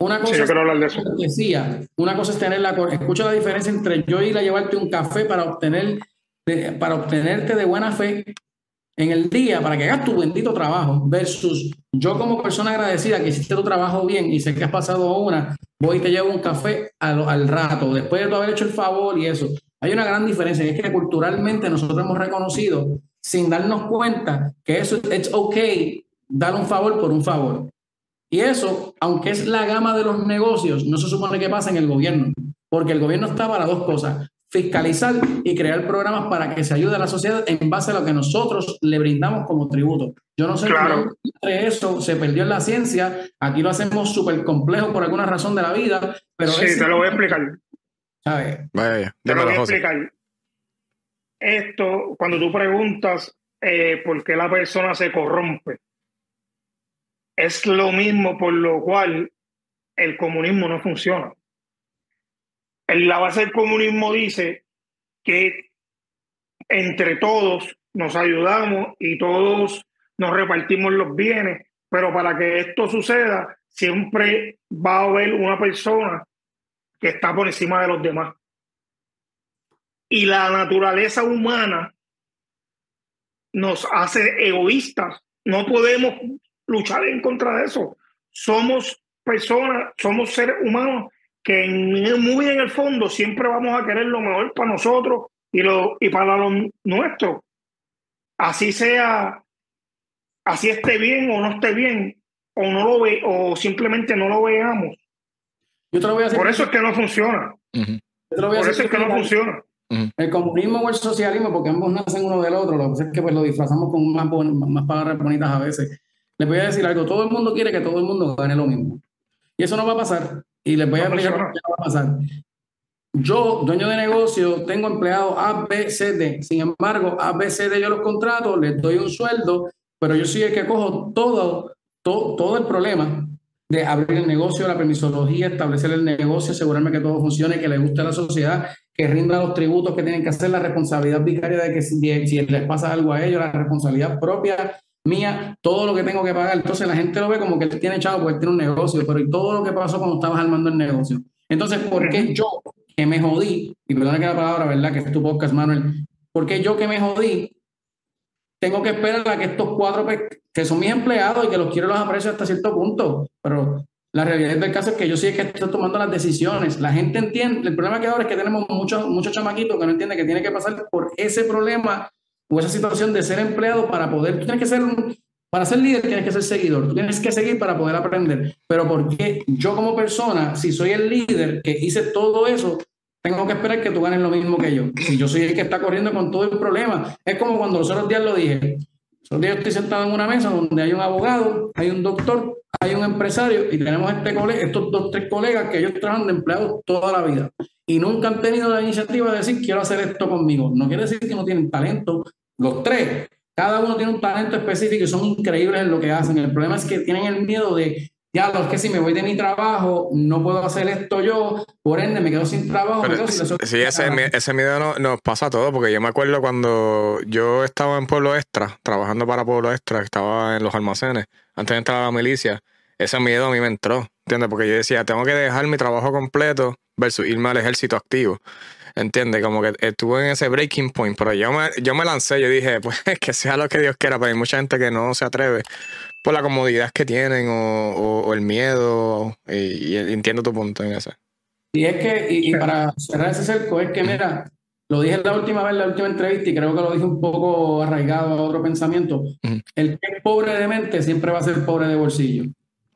Una cosa Sí, yo es quiero hablar de eso. cortesía, una cosa es tener la escucha la diferencia entre yo ir a llevarte un café para obtener de- para obtenerte de buena fe en el día para que hagas tu bendito trabajo versus yo como persona agradecida que hiciste tu trabajo bien y sé que has pasado una, voy y te llevo un café al, rato, después de tú haber hecho el favor y eso. Hay una gran diferencia, y es que culturalmente nosotros hemos reconocido, sin darnos cuenta, que eso es ok, dar un favor por un favor. Y eso, aunque es la gama de los negocios, no se supone que pasa en el gobierno, porque el gobierno está para dos cosas, fiscalizar y crear programas para que se ayude a la sociedad en base a lo que nosotros le brindamos como tributo. Yo no sé Claro. cómo entre eso se perdió en la ciencia, aquí lo hacemos súper complejo por alguna razón de la vida, pero sí, es- te lo voy a explicar. ¿sabes? Vaya, Te lo voy a explicar. Esto, cuando tú preguntas eh, por qué la persona se corrompe, es lo mismo por lo cual el comunismo no funciona. La base del comunismo dice que entre todos nos ayudamos y todos nos repartimos los bienes, pero para que esto suceda, siempre va a haber una persona que está por encima de los demás. Y la naturaleza humana nos hace egoístas. No podemos luchar en contra de eso. Somos personas, somos seres humanos que en- muy en el fondo siempre vamos a querer lo mejor para nosotros y, lo, y para los nuestros. Así sea, así esté bien o no esté bien, o no lo ve, o simplemente no lo veamos. Yo te lo voy a decir. Por eso es que no funciona. Ujú. yo te lo voy a Por eso es que no funciona. El comunismo o el socialismo, porque ambos nacen uno del otro, lo que pasa es que pues, lo disfrazamos con más, bon- más palabras bonitas a veces. Les voy a decir algo, todo el mundo quiere que todo el mundo gane lo mismo. Y eso no va a pasar. Y les voy a No explicar por qué no va a pasar. Yo, dueño de negocio, tengo empleados A, B, C, D. Sin embargo, A, B, C, D yo los contrato, les doy un sueldo, pero yo soy el que cojo todo, todo, todo el problema de abrir el negocio, la permisología, establecer el negocio, asegurarme que todo funcione, que le guste a la sociedad, que rinda los tributos que tienen que hacer, la responsabilidad vicaria de que si, si les pasa algo a ellos, la responsabilidad propia mía, todo lo que tengo que pagar. Entonces la gente lo ve como que él tiene chavo porque él tiene un negocio, pero ¿y todo lo que pasó cuando estabas armando el negocio? Entonces, ¿por qué yo que me jodí, y perdona que la palabra, ¿verdad? Que es tu podcast, Manuel, ¿por qué yo que me jodí tengo que esperar a que estos cuatro, que son mis empleados y que los quiero los aprecio hasta cierto punto, pero la realidad del caso es que yo sí es que estoy tomando las decisiones. La gente entiende, el problema que ahora es que tenemos muchos muchos chamaquitos que no entienden que tiene que pasar por ese problema o esa situación de ser empleado para poder, tú tienes que ser para ser líder tienes que ser seguidor, tú tienes que seguir para poder aprender, pero porque yo como persona, si soy el líder que hice todo eso, tengo que esperar que tú ganes lo mismo que yo. Si yo soy el que está corriendo con todo el problema, es como cuando los otros días lo dije. Los días estoy sentado en una mesa donde hay un abogado, hay un doctor, hay un empresario y tenemos este cole- estos dos, tres colegas que ellos trabajan de empleados toda la vida. y nunca han tenido la iniciativa de decir, quiero hacer esto conmigo. No quiere decir que no tienen talento. Los tres, cada uno tiene un talento específico y son increíbles en lo que hacen. El problema es que tienen el miedo de, ya, lo que si me voy de mi trabajo, no puedo hacer esto yo, por ende me quedo sin trabajo. sí, ese, ese miedo nos pasa a todos, porque yo me acuerdo cuando yo estaba en Pueblo Extra, trabajando para Pueblo Extra, estaba en los almacenes, antes de entrar a la milicia, ese miedo a mí me entró, ¿entiendes? Porque yo decía, tengo que dejar mi trabajo completo versus irme al ejército activo. ¿Entiendes? Como que estuve en ese breaking point, pero yo me, yo me lancé, yo dije, pues que sea lo que Dios quiera, pero hay mucha gente que no se atreve por la comodidad que tienen o, el miedo, y, entiendo tu punto en eso. Y es que, y, para cerrar ese cerco, es que mira, lo dije la última vez, la última entrevista, y creo que lo dije un poco arraigado a otro pensamiento, el que es pobre de mente siempre va a ser pobre de bolsillo.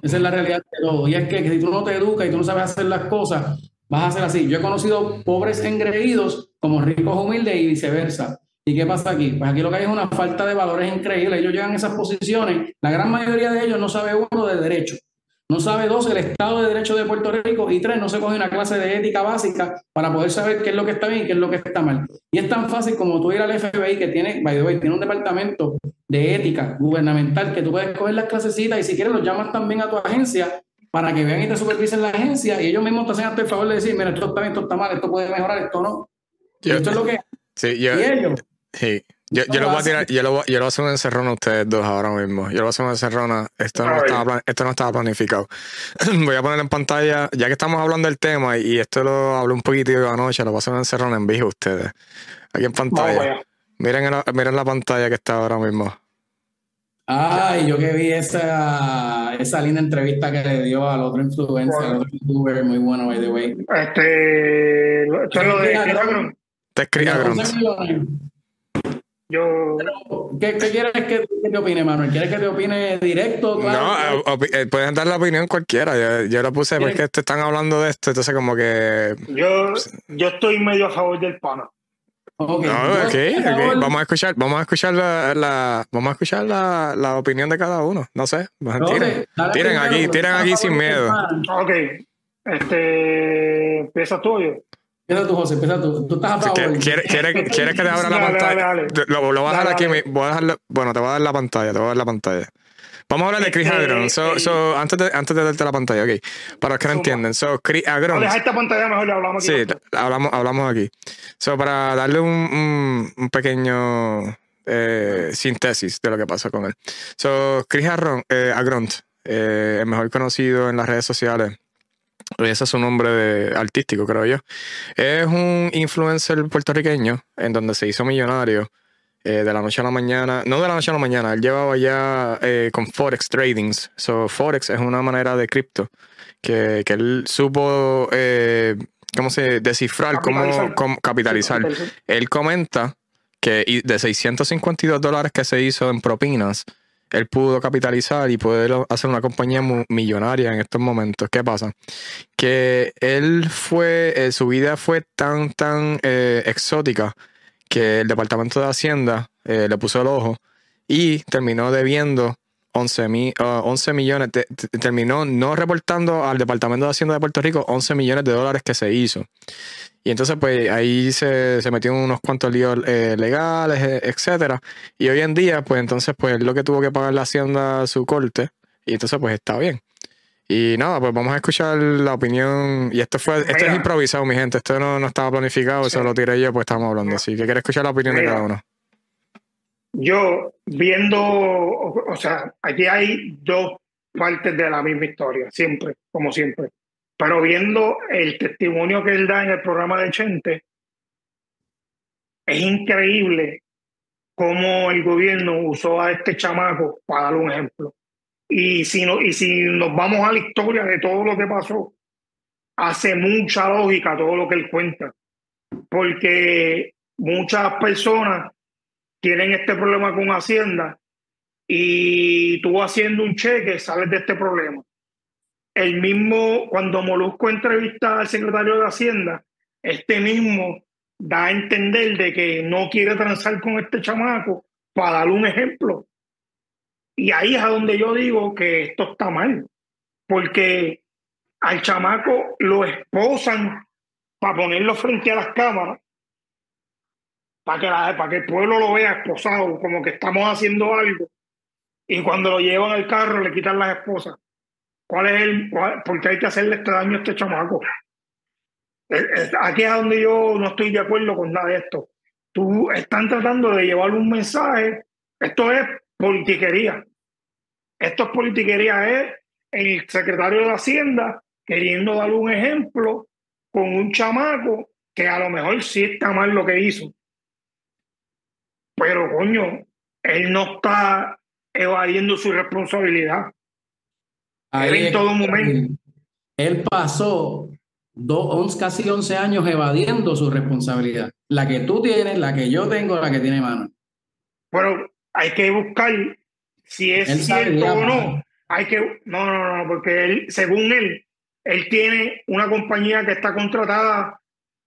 Esa es la realidad de todo. Y es que, que si tú no te educas y tú no sabes hacer las cosas, vas a ser así. Yo he conocido pobres engreídos como ricos humildes y viceversa. ¿Y qué pasa aquí? Pues aquí lo que hay es una falta de valores increíble. Ellos llegan a esas posiciones, la gran mayoría de ellos no sabe uno de derecho. No sabe dos, el Estado de Derecho de Puerto Rico. Y tres, no se coge una clase de ética básica para poder saber qué es lo que está bien y qué es lo que está mal. Y es tan fácil como tú ir al FBI, que tiene, by the way, tiene un departamento de ética gubernamental que tú puedes coger las clasecitas y si quieres los llamas también a tu agencia para que vean y te supervisen la agencia y ellos mismos te hacen el favor de decir, mira, esto está bien, esto está mal, esto puede mejorar, esto no. Y esto es lo que... Sí, yo, sí. Yo, yo, lo voy a tirar, yo lo, voy, yo lo voy a hacer un encerrón a ustedes dos ahora mismo. Yo lo voy a hacer un encerrón. Esto no, estaba, esto no estaba planificado. voy a poner en pantalla, ya que estamos hablando del tema, y esto lo hablé un poquitito anoche, lo voy a hacer un encerrón en vivo a ustedes. Aquí en pantalla. miren, miren la pantalla que está ahora mismo. Ay, yo que vi esa, esa linda entrevista que le dio al otro influencer, al otro youtuber, muy bueno, by the way. Este, esto es lo de Agron. Te escribe Yo... ¿Qué, ¿Qué, quieres que, te opine, Manuel? ¿Quieres que te opine directo? Claro? No, eh, pueden dar la opinión cualquiera. Yo, yo lo puse porque te están hablando de esto, entonces como que... Yo, yo estoy medio a favor del pana. Okay. No, okay, okay. Vamos a escuchar, vamos a escuchar la, la vamos a escuchar la, la, opinión de cada uno. No sé. Tiren, tiren aquí, tiren aquí sin miedo. Ok. Este empieza tú yo. Empieza tú, José, empieza tú. Tú estás a favor. ¿Quieres, quieres, que te abra la pantalla? Lo, lo, voy a dejar aquí. Voy a dejar, bueno, te voy a dar la pantalla, te voy a dar la pantalla. Vamos a hablar de Chris este, Agron. So, so, antes, de, antes de darte la pantalla, ok. Para los que no entienden. So, Chris Agron. Deja esta pantalla mejor, hablamos aquí. Sí, hablamos, hablamos aquí. So, para darle un, un, pequeño eh, síntesis de lo que pasa con él. So, Chris Agron, eh, Agront, eh, el mejor conocido en las redes sociales. Ese es su nombre de, artístico, creo yo. Es un influencer puertorriqueño en donde se hizo millonario eh, de la noche a la mañana, no de la noche a la mañana, él llevaba ya eh, con Forex Tradings. So, Forex es una manera de cripto que, que, él supo, eh, ¿cómo se descifrar, cómo, cómo, capitalizar. Él comenta que de 652 dólares que se hizo en propinas, él pudo capitalizar y poder hacer una compañía millonaria en estos momentos. ¿Qué pasa? Que él fue, su vida fue tan, tan exótica que el Departamento de Hacienda eh, le puso el ojo y terminó debiendo 11, 11 millones, terminó no reportando al Departamento de Hacienda de Puerto Rico 11 millones de dólares que se hizo. Y entonces, pues ahí se, se metió en unos cuantos líos eh, legales, e, etcétera. Y hoy en día, pues entonces, pues lo que tuvo que pagar la Hacienda su corte. Y entonces, pues está bien. Y nada, pues vamos a escuchar la opinión. Y esto fue, esto es improvisado, mi gente. Esto no, no estaba planificado, eso lo tiré yo, pues estamos hablando. Así que quiero escuchar la opinión de cada uno. Yo, viendo, o sea, aquí hay dos partes de la misma historia, siempre, como siempre. Pero viendo el testimonio que él da en el programa de Chente, es increíble cómo el gobierno usó a este chamaco para dar un ejemplo. Y si, no, y si nos vamos a la historia de todo lo que pasó, hace mucha lógica todo lo que él cuenta. Porque muchas personas tienen este problema con Hacienda y tú haciendo un cheque sales de este problema. El mismo, cuando Molusco entrevista al secretario de Hacienda, este mismo da a entender de que no quiere transar con este chamaco para dar un ejemplo. Y ahí es a donde yo digo que esto está mal, porque al chamaco lo esposan para ponerlo frente a las cámaras, para que, para que el pueblo lo vea esposado, como que estamos haciendo algo, y cuando lo llevan al carro le quitan las esposas. ¿Cuál es el, por qué hay que hacerle este daño a este chamaco? Aquí es donde yo no estoy de acuerdo con nada de esto. Tú están tratando de llevar un mensaje. Esto es politiquería. Esto es politiquería. Es el secretario de Hacienda queriendo dar un ejemplo con un chamaco que a lo mejor sí está mal lo que hizo. Pero coño, él no está evadiendo su responsabilidad. en todo momento. Él pasó dos, casi 11 años evadiendo su responsabilidad. La que tú tienes, la que yo tengo, la que tiene mano. Bueno, hay que buscar si es cierto o no. Hay que, no, no, no, porque él, según él, él tiene una compañía que está contratada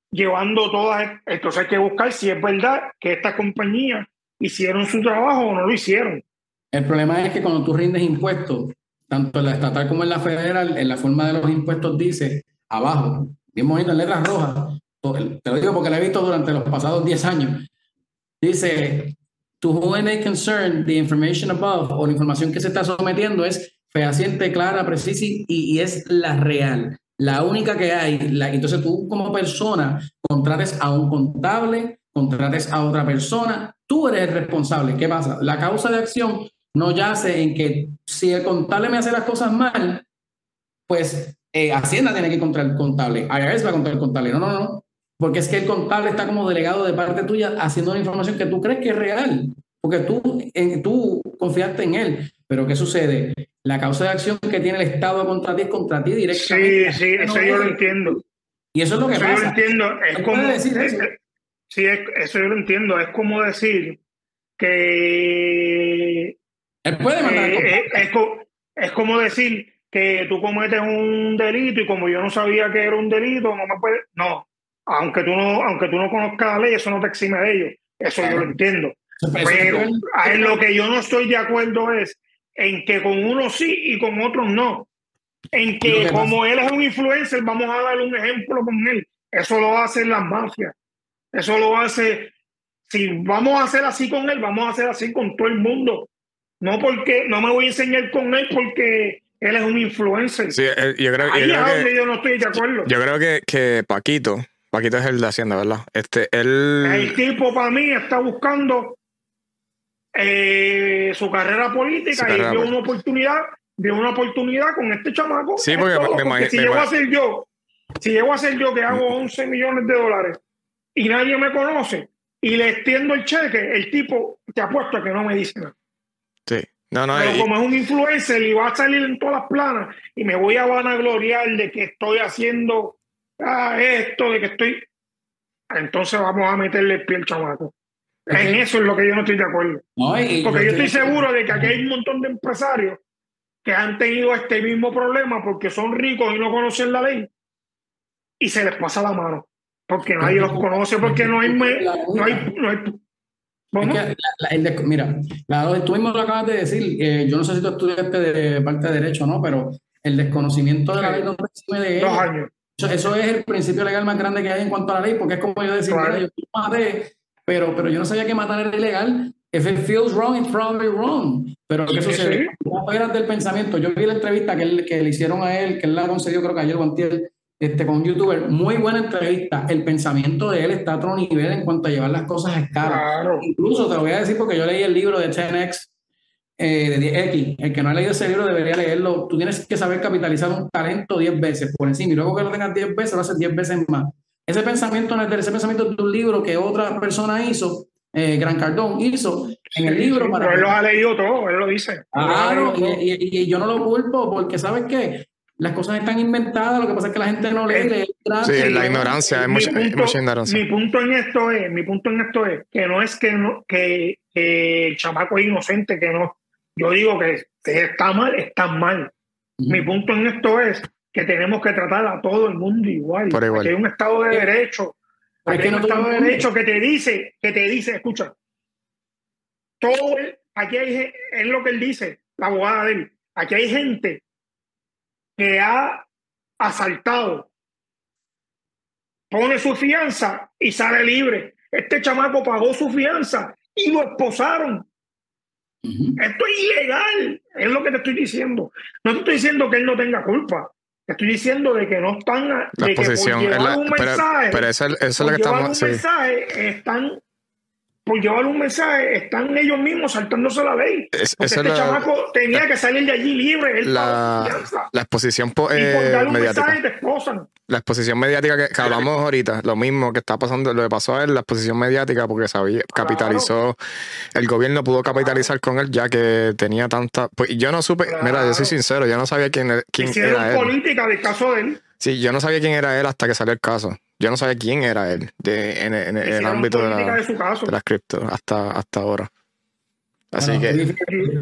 llevando todas, entonces hay que buscar si es verdad que estas compañías hicieron su trabajo o no lo hicieron. El problema es que cuando tú rindes impuestos, tanto en la estatal como en la federal, en la forma de los impuestos dice abajo, bien bonito en letras rojas, te lo digo porque lo he visto durante los pasados 10 años, dice, to whom may concern, the information above, o la información que se está sometiendo es fehaciente, clara, precisa y, es la real, la única que hay. La, entonces tú como persona contrates a un contable, contrates a otra persona, tú eres el responsable. ¿Qué pasa? La causa de acción no yace en que si el contable me hace las cosas mal, pues eh, Hacienda tiene que contra el contable, IRS va contra el contable. No, no, no. Porque es que el contable está como delegado de parte tuya haciendo una información que tú crees que es real. Porque tú, tú confiaste en él. Pero ¿qué sucede? La causa de acción que tiene el Estado contra ti es contra ti directamente. Sí, sí, eso yo lo entiendo. Y eso es lo que pasa. Yo lo entiendo. Es como, decir eso? sí, eso yo lo entiendo. Es como decir que... Él puede mandar es, es, como decir que tú cometes un delito y como yo no sabía que era un delito, no me puede. No, aunque tú no, aunque tú no conozcas la ley, eso no te exime de ello. Eso yo lo entiendo. Pero en lo que yo no estoy de acuerdo es en que con unos sí y con otros no. En que como él es un influencer, vamos a darle un ejemplo con él. Eso lo hacen las mafias. Eso lo hace. Si vamos a hacer así con él, vamos a hacer así con todo el mundo. No porque no me voy a enseñar con él porque él es un influencer. Sí, eh, yo creo, Ahí que, yo no estoy de acuerdo. Yo creo que, que Paquito, Paquito es el de Hacienda, ¿verdad? Este, él... El tipo para mí está buscando eh, su carrera política y dio una oportunidad, dio una oportunidad con este chamaco. Sí, porque, si llego a ser yo, si llego a ser yo que hago 11 millones de dólares y nadie me conoce y le extiendo el cheque, el tipo te apuesto a que no me dice nada. Sí. No, no, Pero como es un influencer y va a salir en todas las planas y me voy a vanagloriar de que estoy haciendo ah, esto, de que estoy. Entonces vamos a meterle el pie al chamaco. En eso es lo que yo no estoy de acuerdo. Porque yo estoy seguro de que aquí hay un montón de empresarios que han tenido este mismo problema porque son ricos y no conocen la ley y se les pasa la mano porque nadie los conoce, porque no hay, no hay, no hay mira, tú mismo lo acabas de decir, eh, yo no sé si tú estudiaste de parte de derecho o no, pero el desconocimiento de la ley no de Dos años. Eso, es el principio legal más grande que hay en cuanto a la ley, porque es como yo decir, yo maté, pero, pero yo no sabía que matar era ilegal. If it feels wrong, it's probably wrong. Pero ¿qué sucede? No eras del pensamiento. Yo vi la entrevista que, que le hicieron a él, que él la concedió creo que ayer o antier, este, con un youtuber, muy buena entrevista. El pensamiento de él está a otro nivel en cuanto a llevar las cosas a escala. Incluso te lo voy a decir porque yo leí el libro de 10X, eh, de X. El que no ha leído ese libro debería leerlo. Tú tienes que saber capitalizar un talento 10 veces por encima y luego que lo tengas 10 veces, lo haces 10 veces más. Ese pensamiento no es de ese pensamiento de un libro que otra persona hizo, eh, Gran Cardón hizo en el libro. Para él lo ha leído todo, él lo dice. Claro, y, y, y, yo no lo culpo porque, ¿sabes qué? las cosas están inventadas, lo que pasa es que la gente no lee, lee Sí, la ignorancia, es mucha, ignorancia. Mi punto en esto es, mi punto en esto es que no es que, no, que, el chamaco es inocente, que no. Yo digo que, está mal, está mal. Mi punto en esto es que tenemos que tratar a todo el mundo igual. hay un Estado de Derecho. Hay un Estado de Derecho que te dice, que te dice, escucha, todo, aquí hay, es lo que él dice, la abogada de él, aquí hay gente que ha asaltado pone su fianza y sale libre. Este chamaco pagó su fianza y lo esposaron. Esto es ilegal, es lo que te estoy diciendo. No te estoy diciendo que él no tenga culpa. Te estoy diciendo de que no están. La de que por exposición, es llevar la- un pero, mensaje. pero eso, eso es lo que llevar estamos. un sí. mensaje están. Por llevar un mensaje, están ellos mismos saltándose la ley. Es- eso este es la- chamaco tenía que salir de allí libre. Él la, la exposición po- y por eh, darle un mediática. mensaje te. La exposición mediática que, que hablamos ahorita, lo mismo que está pasando, lo que pasó a él, la exposición mediática, porque sabía, capitalizó, el gobierno pudo capitalizar con él ya que tenía tanta. Pues yo no supe, mira, yo soy sincero, yo no sabía quién, quién Hicieron era él. política del caso de él. Sí, yo no sabía quién era él hasta que salió el caso. Yo no sabía quién era él de, en, en- en el ámbito de, la, de las cripto hasta, hasta ahora. Así Bueno,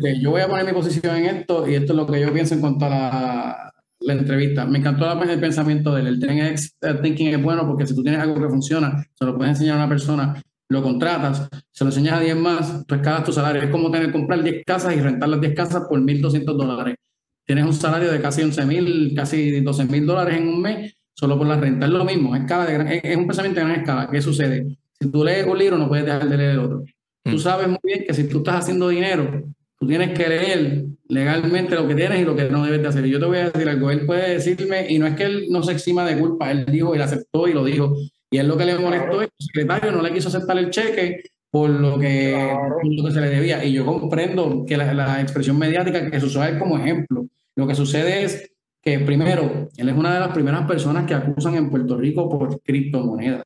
que, yo voy a poner mi posición en esto y esto es lo que yo pienso en cuanto a la, la entrevista. Me encantó la- el pensamiento de él. El 10X thinking es bueno porque si tú tienes algo que funciona, se lo puedes enseñar a una persona, lo contratas, se lo enseñas a 10 más, tú escalas tu salario. Es como tener comprar 10 casas y rentar las 10 casas por 1.200 dólares. Tienes un salario de casi 11.000, casi 12.000 dólares en un mes solo por la renta. Es lo mismo, es, escala de gran- es es un pensamiento de gran escala. ¿Qué sucede? Si tú lees un libro, no puedes dejar de leer el otro. Tú Mm. sabes muy bien que si tú estás haciendo dinero, tú tienes que leer legalmente lo que tienes y lo que no debes de hacer. Y Yo te voy a decir algo, él puede decirme, y no es que él no se exima de culpa, él dijo, él aceptó y lo dijo. Y él lo que le molestó es el secretario no le quiso aceptar el cheque por lo que, Claro. por lo que se le debía. Y yo comprendo que la, la expresión mediática que se usó a él como ejemplo. Lo que sucede es que, primero, él es una de las primeras personas que acusan en Puerto Rico por criptomonedas,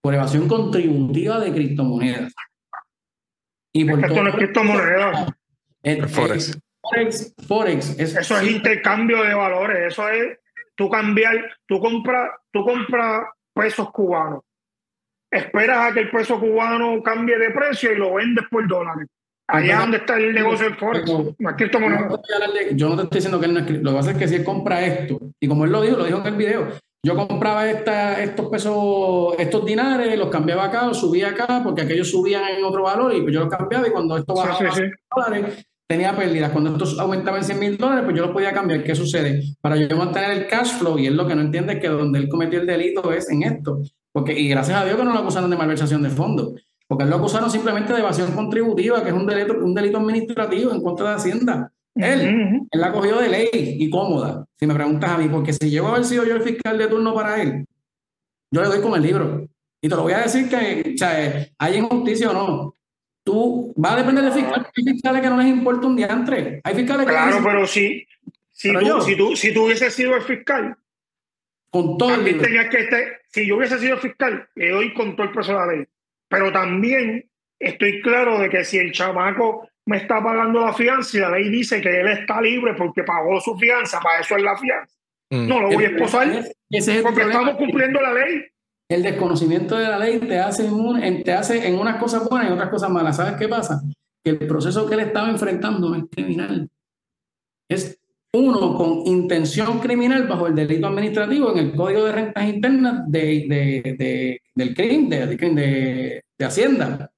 por evasión contributiva de criptomonedas. Y por esto no es criptomonedas. Eh, Forex. eh, Forex, Forex es, Eso es intercambio de valores. Eso es tú cambiar, tú compras, tú compras pesos cubanos. Esperas a que el peso cubano cambie de precio y lo vendes por dólares. Allá Ajá. donde está el negocio del Forex. No Yo no criptomonedas. te a yo no estoy diciendo que él no es Lo que pasa es que si él compra esto, y como él lo dijo, lo dijo en el video, yo compraba esta, estos pesos, estos dinares, los cambiaba acá, los subía acá, porque aquellos subían en otro valor y pues yo los cambiaba y cuando esto Sí, bajaba sí, a sí. dólares, tenía pérdidas. Cuando esto aumentaba en 100 mil dólares, pues yo los podía cambiar. ¿Qué sucede? Para yo mantener el cash flow, y él lo que no entiende es que donde él cometió el delito es en esto. Porque, y gracias a Dios que no lo acusaron de malversación de fondos. Porque él lo acusaron simplemente de evasión contributiva, que es un delito, un delito administrativo en contra de Hacienda. Él, Ujú. él la cogió de ley y cómoda, si me preguntas a mí, porque si llego a haber sido yo el fiscal de turno para él, yo le doy con el libro. Y te lo voy a decir que, o sea, eh, hay injusticia o no. Tú, va a depender del fiscal. Hay fiscales que no les importa un diantre. Hay fiscales que Claro, pero si, si, Pero tú, yo- si, tú, si tú hubieses sido el fiscal, con todo el libro. que estar, si yo hubiese sido fiscal, le doy con todo el peso de la ley. Pero también estoy claro de que si el chamaco me está pagando la fianza y la ley dice que él está libre porque pagó su fianza, para eso es la fianza. mm, No lo voy a esposar Ese es porque problema. estamos cumpliendo la ley. El desconocimiento de la ley te hace, en- te hace en unas cosas buenas y en otras cosas malas. ¿Sabes qué pasa? Que el proceso que él estaba enfrentando no es criminal. Es uno con intención criminal bajo el delito administrativo en el Código de Rentas Internas de, de- de- del crimen de, Hacienda.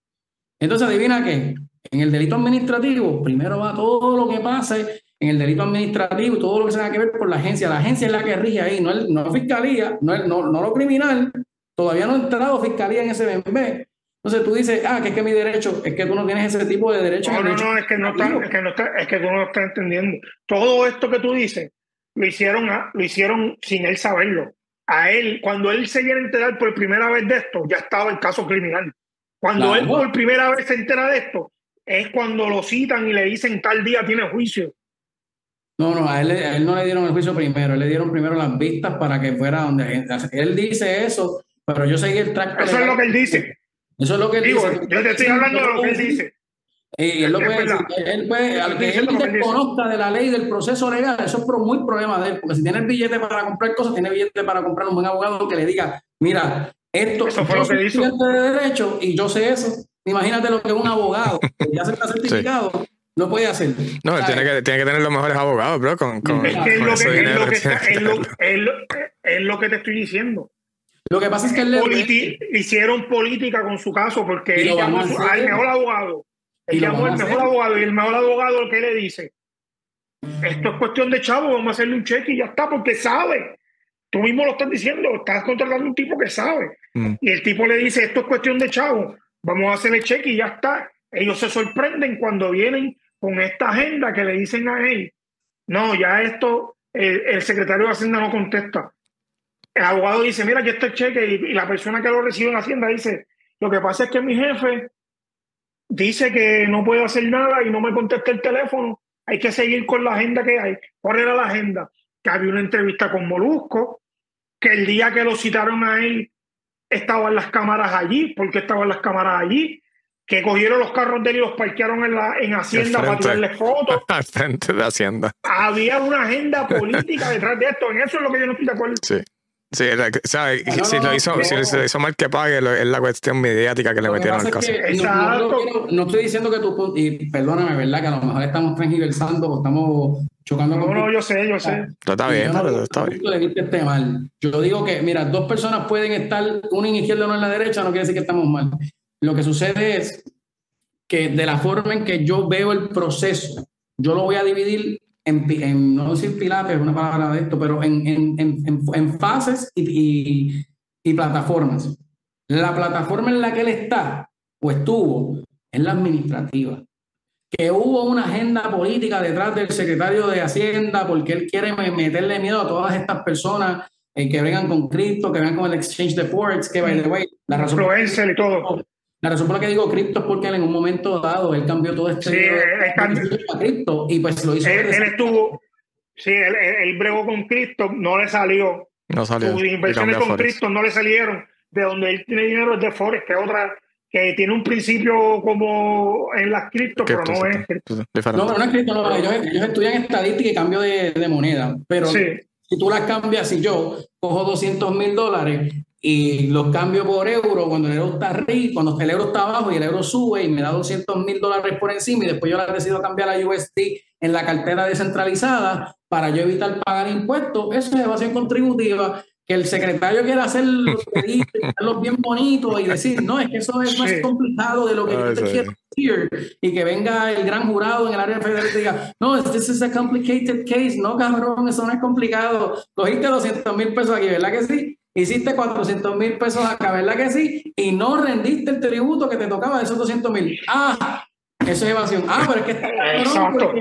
Entonces, adivina qué. En el delito administrativo, primero va todo lo que pase en el delito administrativo, todo lo que tenga que ver por la agencia. La agencia es la que rige ahí, no, el- no fiscalía, no, el- no, no lo criminal. Todavía no ha entrado fiscalía en ese BMB. Entonces tú dices, ah, que es que mi derecho, es que tú no tienes ese tipo de derecho. No, no, derecho no, es que no, está, es, que no está, es que tú no lo estás entendiendo. Todo esto que tú dices lo hicieron, a- lo hicieron sin él saberlo. A él, cuando él se viene a enterar por primera vez de esto, ya estaba el caso criminal. Cuando Claro. él por primera vez se entera de esto, es cuando lo citan y le dicen tal día tiene juicio. No, no, a él, a él no le dieron el juicio primero, él le dieron primero las vistas para que fuera donde él dice eso, pero yo seguí el tracto. Eso es lo que él dice. Eso es lo que él Digo, dice. yo te estoy hablando de lo que él dice. Y él lo Es puede verdad. decir, él puede, al que él lo que desconozca de la ley del proceso legal, eso es muy problema de él, porque si tiene el billete para comprar cosas, tiene billete para comprar un buen abogado que le diga, mira, esto Eso fue yo lo que soy hizo. estudiante de derecho y yo sé eso. Imagínate lo que un abogado que ya se está certificado no puede hacer. No, tiene que, tiene que tener los mejores abogados, bro, con, con, Es que es con lo ese que, es dinero. lo que tiene está- que es lo- tenerlo. es lo- es lo que te estoy diciendo. Lo que pasa es que él le Politi- hicieron política con su caso porque él llamó al mejor abogado. Él llamó al mejor abogado y el mejor abogado que le dice, esto es cuestión de chavo, vamos a hacerle un cheque y ya está, porque sabe Tú mismo lo estás diciendo, estás contratando un tipo que sabe. Mm. Y el tipo le dice, esto es cuestión de chavo, vamos a hacer el cheque y ya está. Ellos se sorprenden cuando vienen con esta agenda que le dicen a él, no, ya esto, el, secretario de Hacienda no contesta. El abogado dice, mira, aquí está el cheque y, la persona que lo recibe en Hacienda dice, lo que pasa es que mi jefe dice que no puede hacer nada y no me contesta el teléfono. Hay que seguir con la agenda que hay. ¿Cuál era la agenda? Que había una entrevista con Molusco, que el día que lo citaron a él estaban las cámaras allí, porque estaban las cámaras allí, que cogieron los carros de él y los parquearon en, la, en Hacienda para tirarle fotos. Al frente de Hacienda. Había una agenda política detrás de esto. En eso es lo que yo no estoy de acuerdo. Sí. Sí, si, lo hizo, si lo hizo mal que pague, es la cuestión mediática que le metieron al caso. No, no, estoy diciendo que tú, y perdóname, ¿verdad? Que a lo mejor estamos transversando o estamos chocando No, no, yo sé, yo sé. está bien, pero está bien. mal. Yo digo que, mira, dos personas pueden estar, una en izquierda y una en la derecha, no quiere decir que estamos mal. Lo que sucede es que de la forma en que yo veo el proceso, yo lo voy a dividir en, no decir pilates, es una palabra de esto, pero en, en fases y, y, plataformas. La plataforma en la que él está o estuvo es la administrativa. Que hubo una agenda política detrás del secretario de Hacienda porque él quiere meterle miedo a todas estas personas eh, que vengan con cripto, que vengan con el exchange de ports, que by the way, la razón y todo. La razón por la que digo cripto es porque él en un momento dado él cambió todo este sí, a cripto y pues lo hizo. Él, estuvo, sí, él, él, bregó con cripto, no le salió. No salió. Sus inversiones con cripto no le salieron. De donde él tiene dinero es de Forex, que otra que tiene un principio como en las cripto, pero no es cripto. No, pero no es cripto, no, ellos, ellos, estudian estadística y cambio de, de moneda. Pero si tú las cambias, si yo cojo 200 mil dólares y los cambio por euro cuando el euro está arriba, cuando el euro está abajo y el euro sube y me da 200 mil dólares por encima y después yo la decido cambiar a USD en la cartera descentralizada para yo evitar pagar impuestos, eso es evasión contributiva. Que el secretario quiera hacer los bien bonitos y decir, no, es que eso es más complicado de lo que yo te quiero decir. Y que venga el gran jurado en el área federal y diga, no, this is a complicated case. No, cabrón, eso no es complicado. Cogiste 200 mil pesos aquí, ¿verdad que sí? Hiciste 400 mil pesos acá, ¿verdad que sí? Y no rendiste el tributo que te tocaba de esos 200 mil. Ah, eso es evasión. Ah, pero es que está Exacto.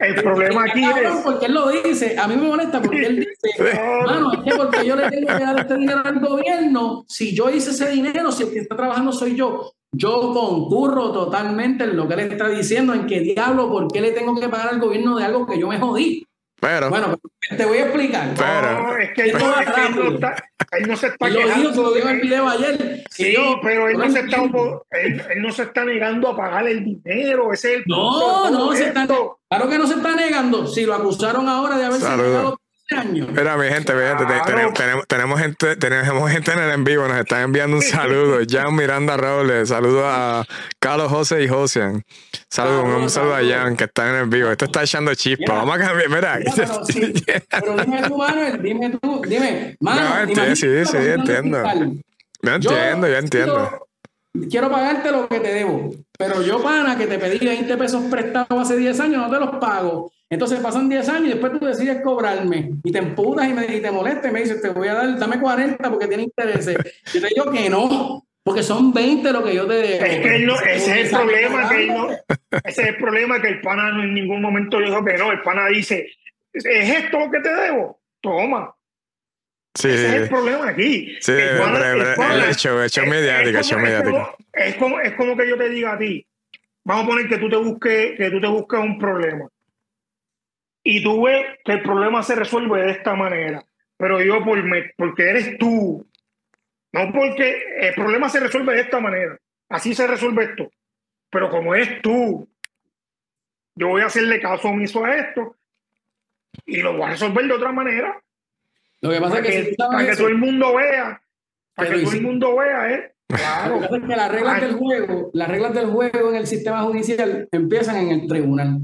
el problema aquí es. Porque él lo dice. A mí me molesta porque él dice, mano, es que porque yo le tengo que dar este dinero al gobierno, si yo hice ese dinero, si el que está trabajando soy yo, yo concurro totalmente en lo que él está diciendo, en qué diablo, ¿por qué le tengo que pagar al gobierno de algo que yo me jodí? Pero. Bueno, te voy a explicar. Pero. No, es que él no, está, él no se está lo dijo, lo dijo en el video ayer. Sí, pero él no, se está, él, él, no se está negando a pagar el dinero. Ese es el No, no, se está, claro que no se está negando. Si lo acusaron ahora de haberse negado Mira, mi gente, mi gente tenemos, tenemos, gente, tenemos gente en el en vivo, nos están enviando un saludo. Jan Miranda Robles, saludo a Carlos José y Josian. Saludos, un, saludo a Jan que está en el vivo. Esto está echando chispa. Vamos a cambiar, mira. pero, dime tú, Manuel, dime tú, dime. Manuel, no, sí, sí, entiendo. Yo entiendo, yo entiendo. Quiero pagarte lo que te debo, pero yo, pana, que te pedí 20 pesos prestados hace 10 años, no te los pago entonces pasan 10 años y después tú decides cobrarme y te emputas y, me, y te molestas y me dices, te voy a dar, dame 40 porque tiene intereses. Yo te digo que no, porque son 20 lo que yo te debo. Es que no, ese es el problema, que no, ese es el problema que el pana en ningún momento dijo que no, el pana dice, ¿es esto lo que te debo? Toma. Sí, ese es el problema aquí. Sí, el pana, el hecho, hecho mediático, hecho mediático. Es como, es como que yo te diga a ti, vamos a poner que tú te busques, que tú te busques un problema y tú ves que el problema se resuelve de esta manera. Pero yo, por porque eres tú, no porque el problema se resuelve de esta manera. Así se resuelve esto. Pero como eres tú, yo voy a hacerle caso omiso a esto y lo voy a resolver de otra manera. Lo que pasa para es que, para que todo el mundo vea, para que todo el mundo vea, ¿eh? Claro. que las reglas del juego, las reglas del juego en el sistema judicial empiezan en el tribunal.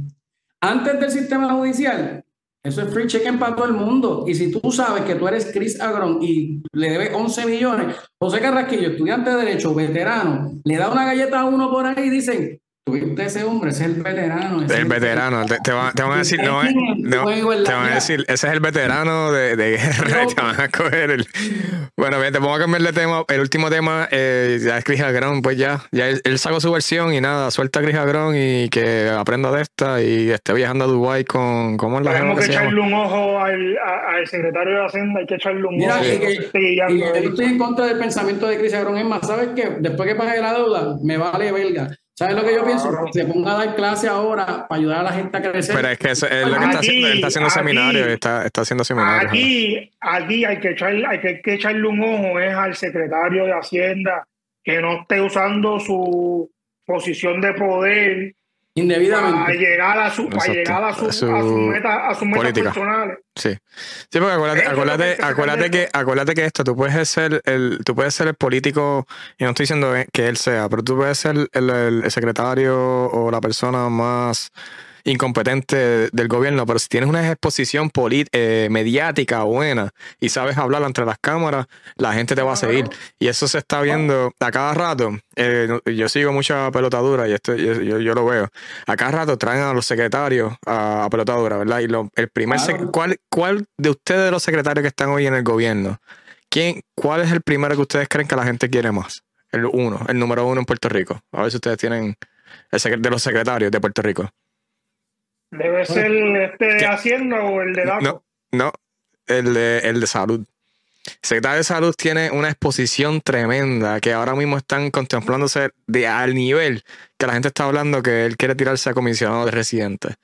Antes del sistema judicial, eso es free chicken para todo el mundo. Y si tú sabes que tú eres Chris Agron y le debes 11 millones, José Carrasquillo, estudiante de Derecho, veterano, le da una galleta a uno por ahí y dicen, Tuviste ese hombre, ese es el veterano. el veterano, te, van, a decir, no, te van a decir, ese es el veterano de, de guerra, te van a coger el... Bueno, bien, te vamos a cambiar de tema. El último tema, eh, ya es Chris Agrón, pues ya, ya él, sacó su versión y nada, suelta a Chris Agrón y que aprenda de esta y esté viajando a Dubái con, ¿cómo es la Tenemos que, echarle un ojo al, al, secretario de Hacienda, hay que echarle un ojo. Y, yo estoy en contra del pensamiento de Chris Agrón, es más, ¿sabes qué? Después que pague la deuda, me vale belga ¿Sabes lo que yo pienso? Que se ponga a dar clase ahora para ayudar a la gente a crecer. Pero es que eso es lo que está haciendo, está haciendo seminarios, está, está haciendo seminarios. Aquí, aquí hay que, echarle, hay que, echarle un ojo es al secretario de Hacienda que no esté usando su posición de poder indebidamente para llegar a su, para llegar a su, a su, meta, a sus metas personales. Sí. Sí, porque acuérdate, acuérdate, acuérdate que, acuérdate que esto, tú puedes ser el, tú puedes ser el político, y no estoy diciendo que él sea, pero tú puedes ser el, el secretario o la persona más incompetente del gobierno, pero si tienes una exposición eh, mediática buena y sabes hablar entre las cámaras, la gente te va a seguir. Y eso se está viendo a cada rato. Eh, yo sigo mucha pelotadura y esto yo, yo, lo veo. A cada rato traen a los secretarios a, pelotadura, ¿verdad? Y lo, el primer ¿cuál, ¿Cuál de ustedes de los secretarios que están hoy en el gobierno? ¿Quién, ¿Cuál es el primero que ustedes creen que la gente quiere más? El uno, el número uno en Puerto Rico. A ver si ustedes tienen el de los secretarios de Puerto Rico. Debe ser este de Hacienda o el de datos. No, no, el de, el de salud. El secretario de salud tiene una exposición tremenda que ahora mismo están contemplándose de, al nivel que la gente está hablando que él quiere tirarse a comisionado de residentes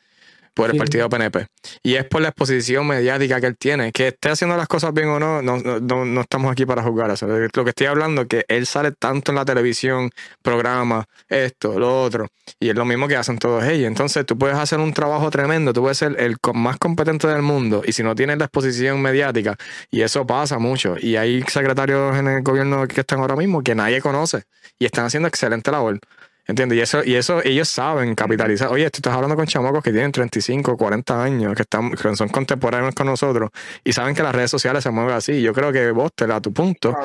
por el partido PNP. Y es por la exposición mediática que él tiene. Que esté haciendo las cosas bien o no, no, no, no estamos aquí para juzgar eso. Lo que estoy hablando es que él sale tanto en la televisión, programa, esto, lo otro. Y es lo mismo que hacen todos ellos. Entonces tú puedes hacer un trabajo tremendo, tú puedes ser el más competente del mundo. Y si no tienes la exposición mediática, y eso pasa mucho. Y hay secretarios en el gobierno que están ahora mismo que nadie conoce. Y están haciendo excelente labor. ¿Entiendes? Y eso, y eso ellos saben capitalizar. Oye, tú estás hablando con chamacos que tienen 35, 40 años, que, están, que son contemporáneos con nosotros y saben que las redes sociales se mueven así. Yo creo que vos, te a tu punto,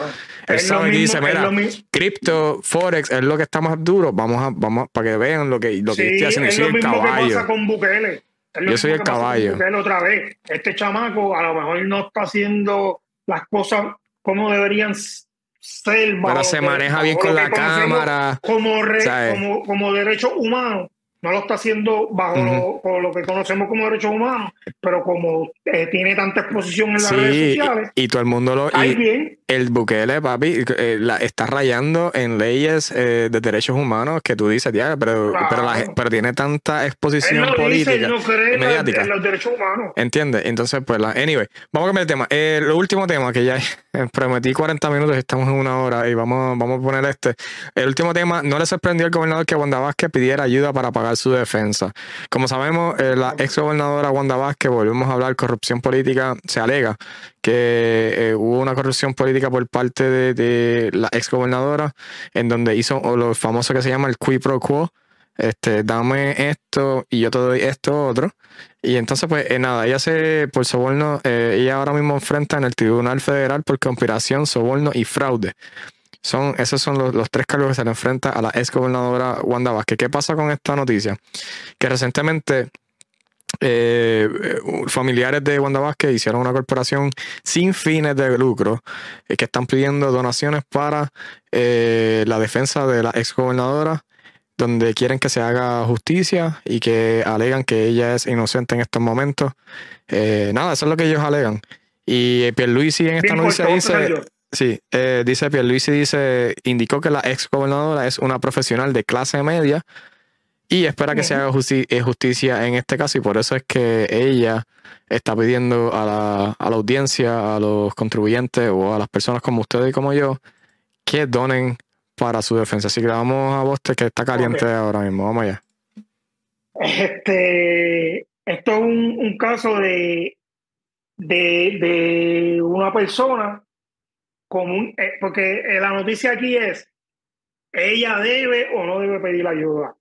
él sabe que dice, mira, cripto, forex es lo que está más duro, vamos a, vamos para que vean lo que, lo que estoy haciendo. Es lo mismo que pasa con Bukele. Yo soy el caballo. Otra vez. Este chamaco a lo mejor no está haciendo las cosas como deberían pero se maneja bien con la cámara. Como, como, como derecho humano no lo está haciendo bajo lo, que conocemos como derechos humanos, pero como eh, tiene tanta exposición en las redes sociales. Y, todo el mundo lo. Y bien. El Bukele, papi, eh, la, está rayando en leyes eh, de derechos humanos que tú dices, tía, pero, pero, pero, tiene tanta exposición política. Dice, no mediática. En, los derechos humanos. ¿Entiendes? Entonces, pues, la, anyway, vamos a cambiar el tema. el último tema que ya prometí 40 minutos, estamos en una hora y vamos, vamos a poner este. El último tema, no le sorprendió al gobernador que Wanda Vázquez pidiera ayuda para pagar su defensa. Como sabemos, eh, la ex gobernadora Wanda Vázquez, volvemos a hablar corrupción política, se alega que eh, hubo una corrupción política por parte de, la ex gobernadora, en donde hizo lo famoso que se llama el qui pro quo. Este, dame esto y yo te doy esto otro. Y entonces, pues eh, nada, ella se, por soborno, ella ahora mismo enfrenta en el Tribunal Federal por conspiración, soborno y fraude. Son, esos son los, tres cargos que se le enfrenta a la ex gobernadora Wanda Vázquez. ¿Qué pasa con esta noticia? Que recientemente eh, familiares de Wanda Vázquez hicieron una corporación sin fines de lucro eh, que están pidiendo donaciones para eh, la defensa de la ex gobernadora donde quieren que se haga justicia y que alegan que ella es inocente en estos momentos. nada, eso es lo que ellos alegan. Y Pierluisi en esta noticia dice... Sí, eh, dice Pierluisi, dice, indicó que la ex gobernadora es una profesional de clase media y espera que se haga eh, justicia en este caso y por eso es que ella está pidiendo a la, a la audiencia, a los contribuyentes o a las personas como ustedes y como yo que donen para su defensa. Así que vamos a vos que está caliente ahora mismo. Vamos allá. Este, esto es un, un caso de, de, de una persona común, eh, porque eh, la noticia aquí es, ella debe o no debe pedir ayuda.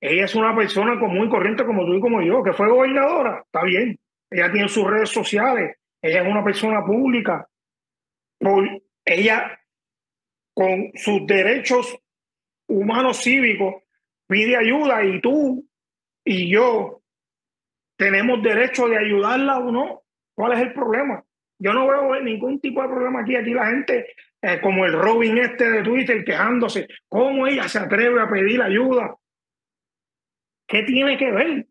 Ella es una persona común y corriente como tú y como yo, que fue gobernadora, está bien. Ella tiene sus redes sociales, ella es una persona pública. Por, ella, con sus derechos humanos cívicos, pide ayuda y tú y yo tenemos derecho de ayudarla o no. ¿Cuál es el problema? Yo no veo ningún tipo de problema aquí. Aquí la gente, eh, como el Robin este de Twitter, quejándose, ¿cómo ella se atreve a pedir ayuda? ¿Qué tiene que ver?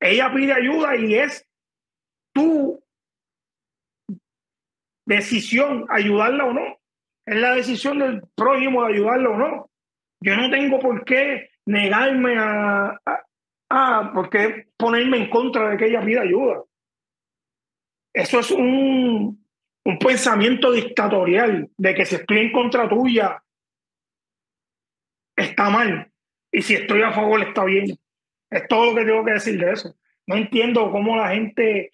Ella pide ayuda y es tu decisión ayudarla o no. Es la decisión del prójimo de ayudarla o no. Yo no tengo por qué negarme a, a, por qué ponerme en contra de que ella pida ayuda. Eso es un, un pensamiento dictatorial de que si estoy en contra tuya está mal y si estoy a favor está bien. Es todo lo que tengo que decir de eso. No entiendo cómo la gente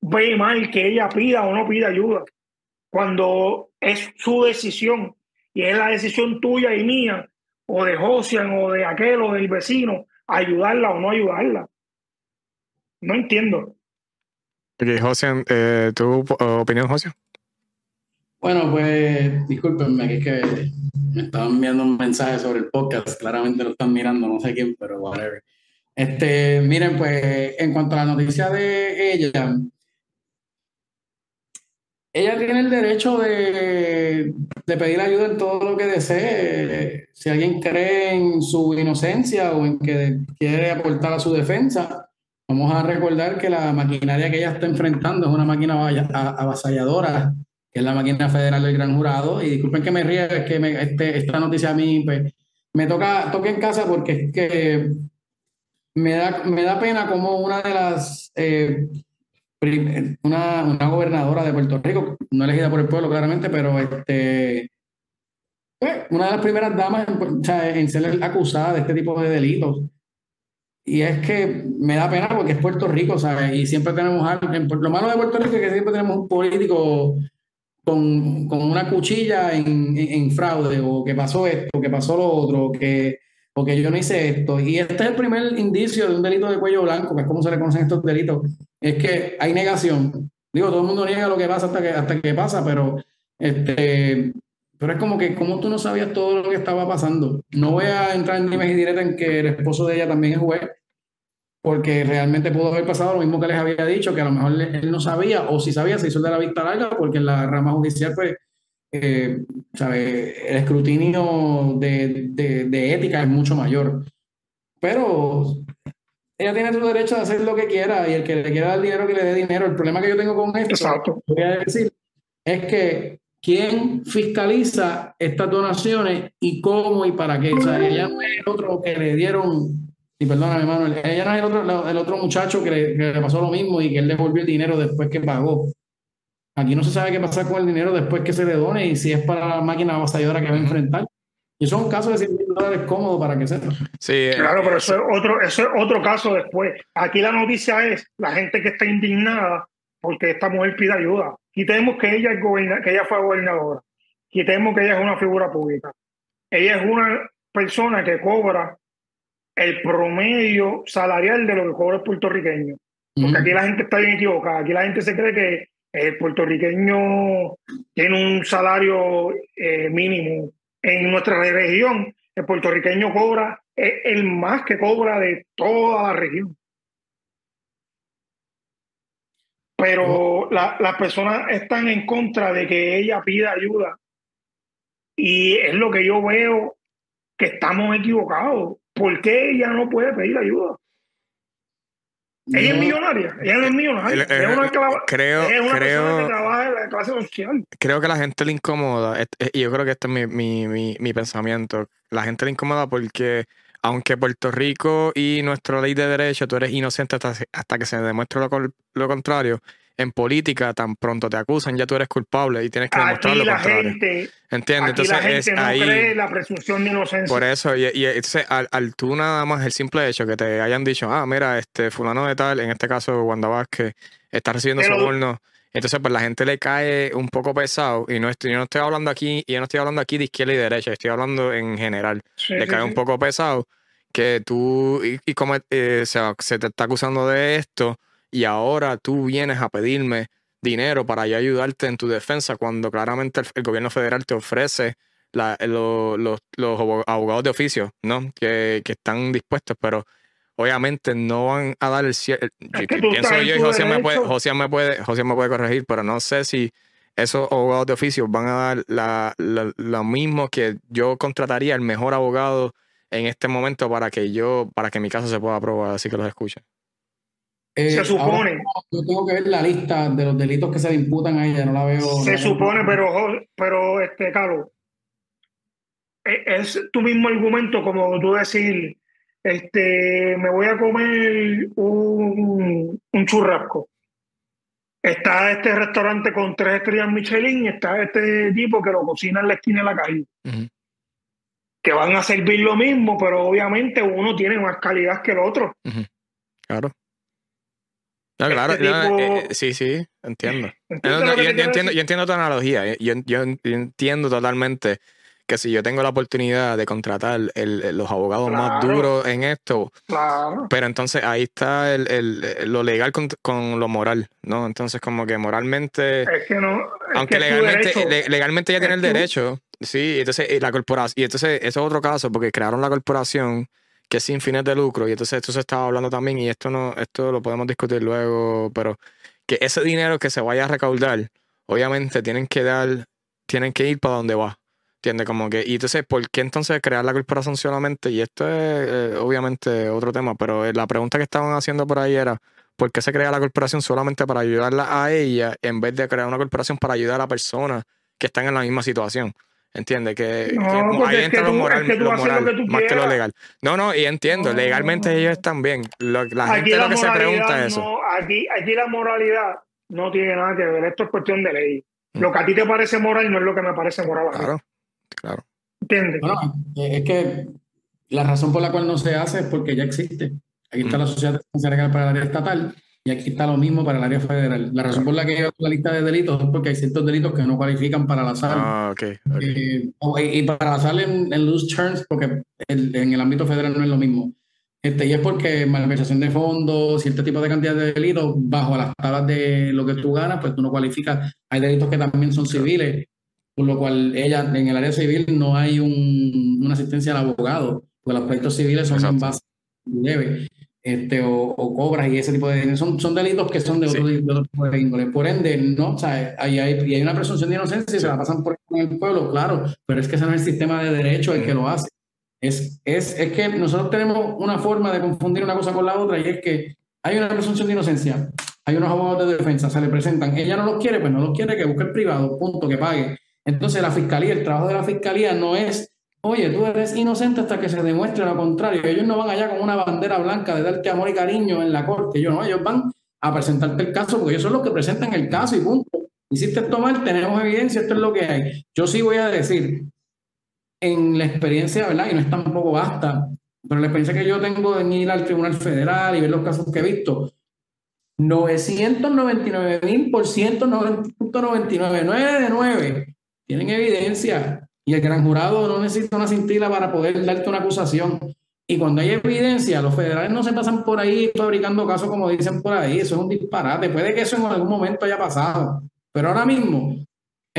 ve mal que ella pida o no pida ayuda cuando es su decisión y es la decisión tuya y mía o de Josian o de aquel o del vecino ayudarla o no ayudarla. No entiendo. Okay, Josian, eh, ¿tu opinión, Josian? Bueno, pues discúlpenme, que es que me estaban enviando un mensaje sobre el podcast, claramente lo están mirando, no sé quién, pero whatever. Este, miren, pues en cuanto a la noticia de ella, ella tiene el derecho de, de, pedir ayuda en todo lo que desee. Si alguien cree en su inocencia o en que quiere aportar a su defensa, vamos a recordar que la maquinaria que ella está enfrentando es una máquina avasalladora que es la máquina federal del gran jurado. Y disculpen que me ría, es que este, esta noticia a mí pues, me toca, toca en casa porque es que me da, me da pena como una de las, eh, una, una, gobernadora de Puerto Rico, no elegida por el pueblo claramente, pero este, pues, una de las primeras damas en, en ser acusada de este tipo de delitos. Y es que me da pena porque es Puerto Rico, ¿sabes? Y siempre tenemos algo. Lo malo de Puerto Rico es que siempre tenemos un político con, con una cuchilla en, en, fraude, o que pasó esto, que pasó lo otro, que, o que yo no hice esto. Y este es el primer indicio de un delito de cuello blanco, que es como se le conocen estos delitos, es que hay negación. Digo, todo el mundo niega lo que pasa hasta que, hasta que pasa, pero, este, pero es como que como tú no sabías todo lo que estaba pasando. No voy a entrar en dimes y directas en que el esposo de ella también es juez, porque realmente pudo haber pasado lo mismo que les había dicho, que a lo mejor él no sabía, o si sabía, se hizo de la vista larga, porque en la rama judicial, pues, eh, ¿sabe? el escrutinio de, de, ética es mucho mayor. Pero ella tiene su derecho de hacer lo que quiera y el que le quiera dar dinero, que le dé dinero. El problema que yo tengo con esto, voy a decir, es que quién fiscaliza estas donaciones y cómo y para qué. O sea, ella no es el otro que le dieron y perdóname, Manuel, ella no es el otro, el otro muchacho que le, pasó lo mismo y que él devolvió el dinero después que pagó. Aquí no se sabe qué pasa con el dinero después que se le done y si es para la máquina avasalladora que va a enfrentar. Y eso es un caso de 100 mil dólares cómodo para que sepa. Sí, eh, claro, pero eso es, otro, eso es otro caso después. Aquí la noticia es la gente que está indignada porque esta mujer pide ayuda. Quitemos que ella, es que ella fue gobernadora. Quitemos que ella es una figura pública. Ella es una persona que cobra el promedio salarial de lo que cobra el puertorriqueño. Porque aquí la gente está bien equivocada. Aquí la gente se cree que el puertorriqueño tiene un salario eh, mínimo. En nuestra región, el puertorriqueño cobra el más que cobra de toda la región. Pero las personas están en contra de que ella pida ayuda. Y es lo que yo veo que estamos equivocados. ¿por qué ella no puede pedir ayuda? Ella es millonaria, ella no es millonaria. es una, creo, es una creo, que trabaja en la clase social. Creo que la gente le incomoda, y yo creo que este es mi, mi, mi, mi, pensamiento. La gente le incomoda porque, aunque Puerto Rico y nuestra ley de derecho, tú eres inocente hasta, hasta que se demuestre lo, lo contrario, en política tan pronto te acusan, ya tú eres culpable y tienes que demostrar lo contrario. Gente, ¿Entiendes? Entonces la gente no cree la presunción de inocencia. Por eso, y, y al, tú nada más el simple hecho que te hayan dicho, ah, mira, este fulano de tal, en este caso Wanda Vázquez, está recibiendo soborno. Entonces, pues la gente le cae un poco pesado. Y no estoy, yo no estoy hablando aquí, y yo no estoy hablando aquí de izquierda y derecha, estoy hablando en general. le cae un poco pesado que tú, y, como eh, se te está acusando de esto, y ahora tú vienes a pedirme dinero para yo ayudarte en tu defensa cuando claramente el, gobierno federal te ofrece la- lo- los, los abo- abogados de oficio, ¿no? Que, que están dispuestos, pero obviamente no van a dar el tú Pienso yo y José me, puede. José, me puede, José me puede corregir, pero no sé si esos abogados de oficio van a dar la, la- lo mismo que yo contrataría el mejor abogado en este momento para que yo, para que mi caso se pueda aprobar, así que los escuchen. Eh, Se supone. ahora Yo tengo que ver la lista de los delitos que se le imputan a ella, no la veo. Se la veo. supone, pero, pero este, Carlos, e- es tu mismo argumento como tú decir, este, me voy a comer un, un churrasco. Está este restaurante con tres estrellas Michelin y está este tipo que lo cocina en la esquina de la calle. Que van a servir lo mismo, pero obviamente uno tiene más calidad que el otro. Claro. No, Este claro, no, tipo- eh, eh, sí, sí, entiendo. No, ¿Entiendes no, lo que yo, entiendo, yo entiendo tu analogía. Yo, yo- yo entiendo totalmente que si yo tengo la oportunidad de contratar el- los abogados más duros en esto, Claro. pero entonces ahí está el, el- lo legal con, con lo moral, ¿no? Entonces como que moralmente, Es que no. es aunque que legalmente, le- legalmente ya tiene el derecho, sí, entonces y la corporación, y entonces eso es otro caso, porque crearon la corporación que es sin fines de lucro, y entonces esto se estaba hablando también, y esto no, esto lo podemos discutir luego, pero que ese dinero que se vaya a recaudar, obviamente tienen que dar, tienen que ir para donde va. ¿Entiendes? Como que, y entonces, ¿por qué entonces crear la corporación solamente? Y esto es eh, obviamente otro tema, pero eh, la pregunta que estaban haciendo por ahí era, ¿por qué se crea la corporación solamente para ayudarla a ella en vez de crear una corporación para ayudar a personas que están en la misma situación? ¿Entiendes? Que, No, que ahí que lo moral, es que tú lo haces lo moral, que tú más que lo legal. No, no, y entiendo, No. legalmente ellos están bien. Lo- la Aquí gente la lo que se moralidad pregunta es eso. no- aquí, aquí la moralidad no tiene nada que ver. Esto es cuestión de ley. Mm. Lo que a ti te parece moral no es lo que me parece moral a. Claro, claro. ¿Entiendes? Bueno, eh, es que la razón por la cual no se hace es porque ya existe. Aquí está Mm. la Sociedad de para el área estatal y aquí está lo mismo para el área federal. La razón por la que la lista de delitos es porque hay ciertos delitos que no cualifican para la sala. Ah, ok, ok. Eh, y para sal en, en loose terms, porque el- en el ámbito federal no es lo mismo. Este, y es porque malversación de fondos, cierto tipo de cantidad de delitos, bajo las tablas de lo que tú ganas, pues tú no cualificas. Hay delitos que también son civiles, por lo cual ella, en el área civil no hay un- una asistencia al abogado, porque los proyectos civiles son en Exacto. base debe, este, o, o cobras y ese tipo de son, son delitos que son de otro, de otro tipo de índole. Por ende, no, o sea, hay, y hay una presunción de inocencia y se la pasan por el pueblo, claro, pero es que ese no es el sistema de derecho el que lo hace. Es, es, es que nosotros tenemos una forma de confundir una cosa con la otra y es que hay una presunción de inocencia, hay unos abogados de defensa, se le presentan, ella no los quiere, pues no los quiere, que busque el privado, punto, que pague. Entonces la fiscalía, el trabajo de la fiscalía no es Oye, tú eres inocente hasta que se demuestre lo contrario. Ellos no van allá con una bandera blanca de darte amor y cariño en la corte. Ellos no, ellos van a presentarte el caso porque ellos son los que presentan el caso y punto. Hiciste esto mal, tenemos evidencia, esto es lo que hay. Yo sí voy a decir, en la experiencia, ¿verdad? Y no es tampoco basta, pero la experiencia que yo tengo en ir al Tribunal Federal y ver los casos que he visto, 999 mil por 190.99, 9 de 9, tienen evidencia. Y el gran jurado no necesita una cintila para poder darte una acusación. Y cuando hay evidencia, los federales no se pasan por ahí fabricando casos como dicen por ahí. Eso es un disparate. Puede que eso en algún momento haya pasado. Pero ahora mismo,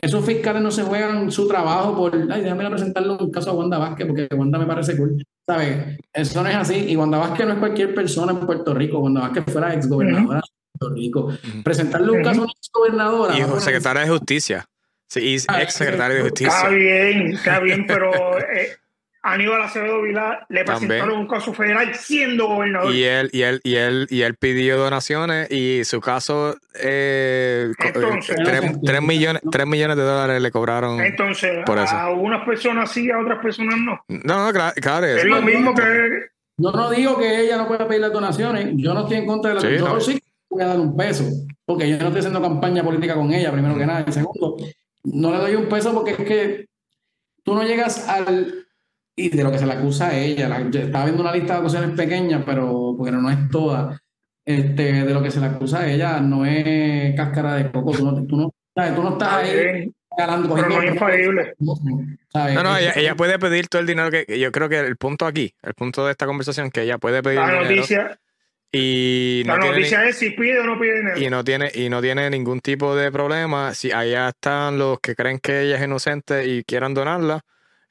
esos fiscales no se juegan su trabajo por, ay, déjame presentarle un caso a Wanda Vázquez porque Wanda me parece cool. ¿Sabes? Eso no es así. Y Wanda Vázquez no es cualquier persona en Puerto Rico. Wanda Vázquez fuera exgobernadora de Puerto Rico. Presentarle un caso a una exgobernadora. Y secretaria de justicia. Sí, y Ah, ex secretario de Está justicia. bien, está bien, pero eh, Aníbal Acevedo Vilá le También. presentaron un caso federal siendo gobernador. Y él, y él, y él, y él pidió donaciones y su caso, eh, co- Entonces, eh, tres, tres millones, tres millones de dólares le cobraron. Entonces, Por eso. a unas personas sí, a otras personas no. No, no, claro, claro. Es lo mismo que Yo no digo que ella no pueda pedir las donaciones, yo no estoy en contra de la Sí, yo no. sí voy a dar un peso, porque yo no estoy haciendo campaña política con ella, primero que nada. Y segundo, no le doy un peso porque es que tú no llegas al. Y de lo que se le acusa a ella, la- estaba viendo una lista de acusaciones pequeñas, pero porque no es toda. Este, de lo que se le acusa a ella no es cáscara de coco, tú no, tú no, ¿sabes? Tú no estás está ahí galando, pero no es infalible. No, no, ella, ella puede pedir todo el dinero que. Yo creo que el punto aquí, el punto de esta conversación, que ella puede pedir La dinero noticia, y no la ni- noticia es si pide o no pide dinero. y no tiene y no tiene ningún tipo de problema si allá están los que creen que ella es inocente y quieran donarla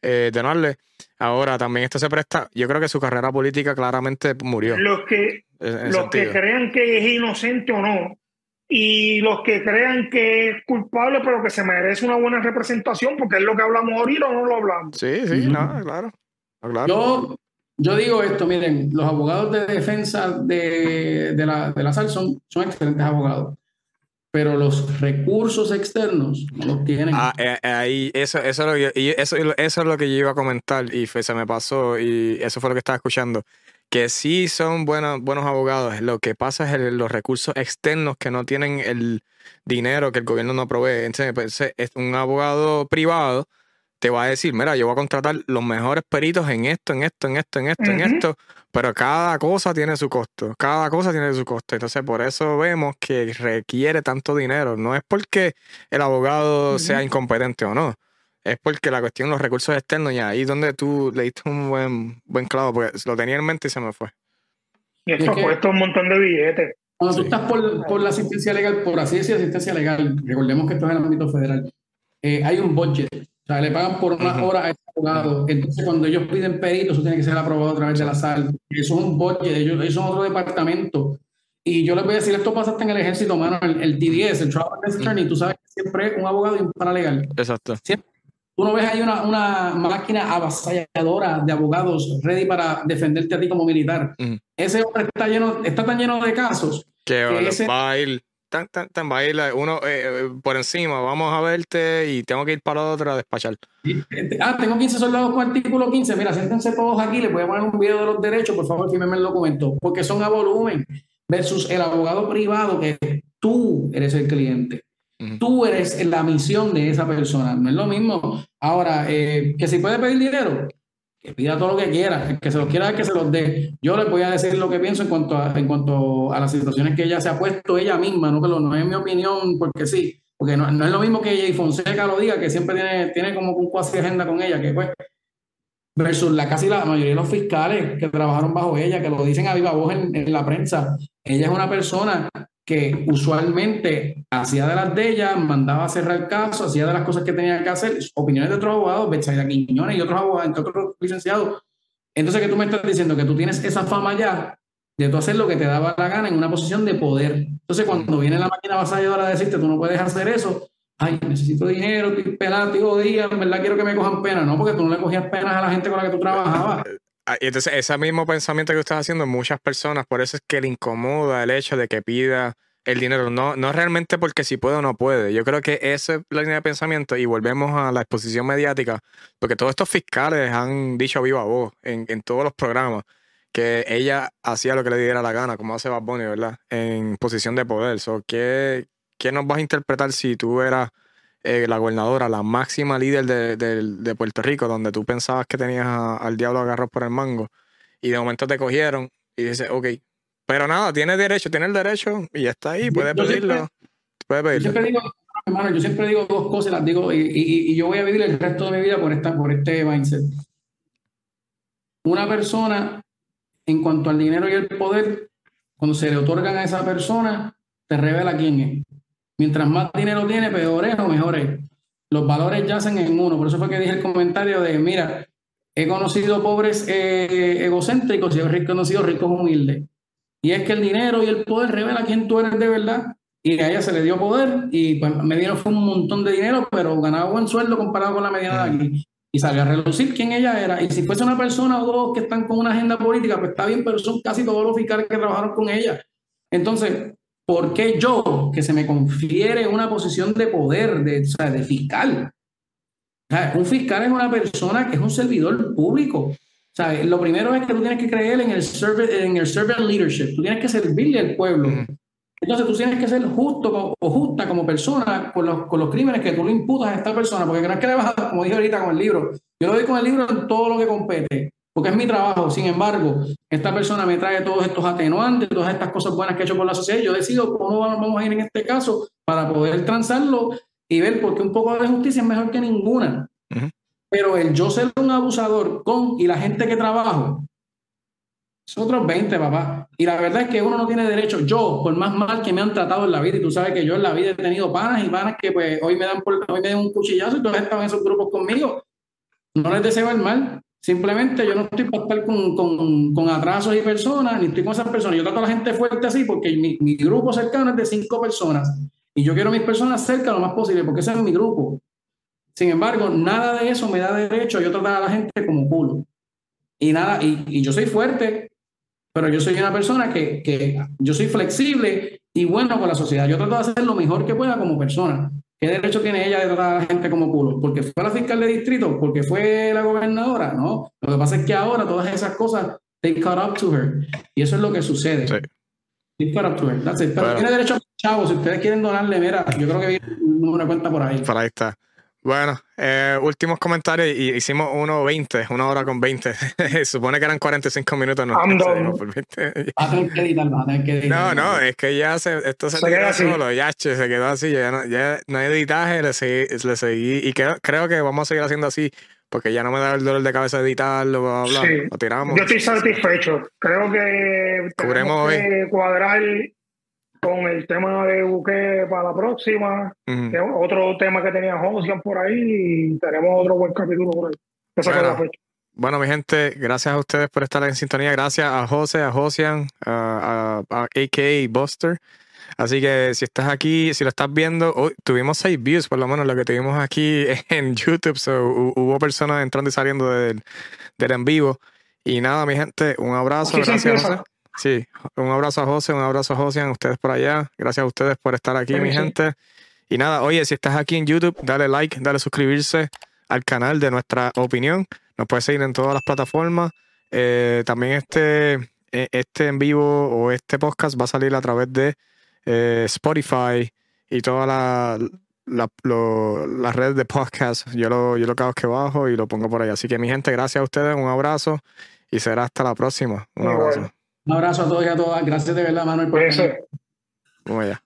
eh, donarle. Ahora, también esto se presta, yo creo que su carrera política claramente murió. Los que, los que crean que es inocente o no, y los que crean que es culpable, pero que se merece una buena representación, porque es lo que hablamos ahorita o no lo hablamos. Sí, sí, claro. Yo, yo digo esto, miren, los abogados de defensa de, de la, de la SAL son, son excelentes abogados pero los recursos externos no los tienen. Ah, eh, eh, ahí, eso, eso, es lo que, eso, eso es lo que yo iba a comentar y se me pasó y eso fue lo que estaba escuchando. Que sí son buenos, buenos abogados, lo que pasa es los recursos externos que no tienen el dinero que el gobierno no provee. Entonces, pues, es un abogado privado te va a decir, mira, yo voy a contratar los mejores peritos en esto, en esto, en esto, en esto, en esto, pero cada cosa tiene su costo, cada cosa tiene su costo. Entonces, por eso vemos que requiere tanto dinero. No es porque el abogado sea incompetente o no, es porque la cuestión de los recursos externos, y ahí donde tú le diste un buen, buen clavo, porque lo tenía en mente y se me fue. Y esto cuesta un montón de billetes. Cuando tú estás por, por, la asistencia legal, por así decir, asistencia legal, recordemos que esto es en el ámbito federal, eh, hay un budget o sea, le pagan por unas horas a este abogado. Entonces, cuando ellos piden peritos, eso tiene que ser aprobado a través de la sal. Eso es un budget, ellos, ellos son otro departamento. Y yo les voy a decir, esto pasa hasta en el ejército, mano, el, el TDS, el Travel Attorney, tú sabes que siempre un abogado y un paralegal. Exacto. Siempre, tú no ves ahí una, una máquina avasalladora de abogados ready para defenderte a ti como militar. Ese hombre está, lleno, está tan lleno de casos que, que ese, va a ir tan, tan, tan, va a ir uno eh, eh, por encima, vamos a verte y tengo que ir para otro a despachar. Ah, tengo 15 soldados con artículo 15. Mira, siéntense todos aquí, les voy a poner un video de los derechos, por favor, fírmenme el documento, porque son a volumen versus el abogado privado que tú eres el cliente. Tú eres la misión de esa persona. No es lo mismo. Ahora, eh, que si puede pedir dinero, que pida todo lo que quiera, que se los quiera que se los dé. Yo les voy a decir lo que pienso en cuanto a, en cuanto a las situaciones que ella se ha puesto ella misma, no no es mi opinión porque sí, porque no, no es lo mismo que ella y Fonseca lo diga, que siempre tiene, tiene como un cuasi agenda con ella, que pues, versus la casi la mayoría de los fiscales que trabajaron bajo ella, que lo dicen a viva voz en, en la prensa. Ella es una persona que usualmente hacía de las de ella, mandaba a cerrar el caso, hacía de las cosas que tenía que hacer, opiniones de otros abogados, Betsaida Quiñones y otros abogados, otros licenciados. Entonces, que tú me estás diciendo que tú tienes esa fama ya de tú hacer lo que te daba la gana en una posición de poder. Entonces, cuando viene la máquina avasalladora a decirte, tú no puedes hacer eso, ay, necesito dinero, estoy pelado, estoy en verdad quiero que me cojan pena, no, porque tú no le cogías penas a la gente con la que tú trabajabas. Ah, entonces, ese mismo pensamiento que estás haciendo muchas personas, por eso es que le incomoda el hecho de que pida el dinero. No, no realmente porque si puede o no puede. Yo creo que esa es la línea de pensamiento y volvemos a la exposición mediática, porque todos estos fiscales han dicho viva voz en, en todos los programas que ella hacía lo que le diera la gana, como hace Bad Bunny, ¿verdad? En posición de poder. So, ¿qué, ¿Qué nos vas a interpretar si tú eras eh, la gobernadora, la máxima líder de, de, Puerto Rico, donde tú pensabas que tenías al diablo agarrado por el mango, y de momento te cogieron y dices, ok, pero nada, tiene derecho, tiene el derecho y está ahí, puede pedirlo. puede pedirlo. Yo siempre digo, hermano, yo siempre digo dos cosas, las digo, y, y, y, yo voy a vivir el resto de mi vida por, esta, por este mindset. Una persona, en cuanto al dinero y el poder, cuando se le otorgan a esa persona, te revela quién es. Mientras más dinero tiene, peor es o mejor es. Los valores yacen en uno. Por eso fue que dije el comentario de, mira, he conocido pobres eh, egocéntricos y he conocido ricos humildes. Y es que el dinero y el poder revela quién tú eres de verdad. Y a ella se le dio poder y pues, me dieron fue un montón de dinero, pero ganaba buen sueldo comparado con la mediana de aquí. Y salió a relucir quién ella era. Y si fuese una persona o dos que están con una agenda política, pues está bien, pero son casi todos los fiscales que trabajaron con ella. Entonces, ¿Por qué yo, que se me confiere una posición de poder, de, o sea, de fiscal? un fiscal es una persona que es un servidor público. O sea, lo primero es que tú tienes que creer en el, en el servant leadership. Tú tienes que servirle al pueblo. Entonces tú tienes que ser justo o justa como persona con los, con los crímenes que tú le imputas a esta persona. Porque no es que le vas a, como dije ahorita con el libro, yo lo doy con el libro en todo lo que compete porque es mi trabajo. Sin embargo, esta persona me trae todos estos atenuantes, todas estas cosas buenas que he hecho por la sociedad. Yo decido cómo vamos a ir en este caso para poder transarlo y ver por qué un poco de justicia es mejor que ninguna. Pero el yo ser un abusador con y la gente que trabajo, es otros 20, papá. Y la verdad es que uno no tiene derecho. Yo, por más mal que me han tratado en la vida, y tú sabes que yo en la vida he tenido panas y panas que pues hoy me dan, por, hoy me dan un cuchillazo y todos están en esos grupos conmigo no les deseo el mal. Simplemente yo no estoy para estar con, con, con, atrasos y personas, ni estoy con esas personas. Yo trato a la gente fuerte así porque mi, mi, grupo cercano es de cinco personas y yo quiero a mis personas cerca lo más posible porque ese es mi grupo. Sin embargo, nada de eso me da derecho a yo tratar a la gente como culo. Y nada, y, y yo soy fuerte, pero yo soy una persona que, que yo soy flexible y bueno con la sociedad. Yo trato de hacer lo mejor que pueda como persona. ¿Qué derecho tiene ella de tratar a la gente como culo? ¿Porque fue la fiscal de distrito? ¿Porque fue la gobernadora? No. Lo que pasa es que ahora todas esas cosas, they caught up to her. Y eso es lo que sucede. Sí. They caught up to her. Pero tiene derecho a chavos. Si ustedes quieren donarle, mira, yo creo que viene una cuenta por ahí. Por ahí está. Bueno, eh, últimos comentarios y hicimos 1.20, una hora con 20. Supone que eran 45 minutos. No, no, no, es que ya se, esto se, quedó solo, ya se quedó así, ya no, ya no hay editaje, le seguí, le seguí y creo, creo, que vamos a seguir haciendo así porque ya no me da el dolor de cabeza editarlo, bla, bla, sí. lo tiramos. Yo estoy satisfecho, creo que tenemos que cuadrar con el tema de buque para la próxima, otro tema que tenía Josian por ahí y tenemos otro buen capítulo por ahí. Bueno, bueno, mi gente, gracias a ustedes por estar en sintonía. Gracias a José, a Josian, a, a, AKA Buster. Así que si estás aquí, si lo estás viendo, hoy tuvimos seis views, por lo menos lo que tuvimos aquí en YouTube. hubo personas entrando y saliendo del, del en vivo. Y nada, mi gente, un abrazo. gracias, José. Sí, un abrazo a José, un abrazo a José, a ustedes por allá. Gracias a ustedes por estar aquí, mi gente. Y nada, oye, si estás aquí en YouTube, dale like, dale suscribirse al canal de nuestra opinión. Nos puedes seguir en todas las plataformas. Eh, también este, e, este en vivo o este podcast va a salir a través de eh, Spotify y todas las la, la redes de podcast. Yo lo, yo lo cago que bajo y lo pongo por ahí. Así que mi gente, gracias a ustedes, un abrazo y será hasta la próxima. Un abrazo. Un abrazo a todos y a todas. Gracias de verdad, Manuel. Por eso. Vamos allá.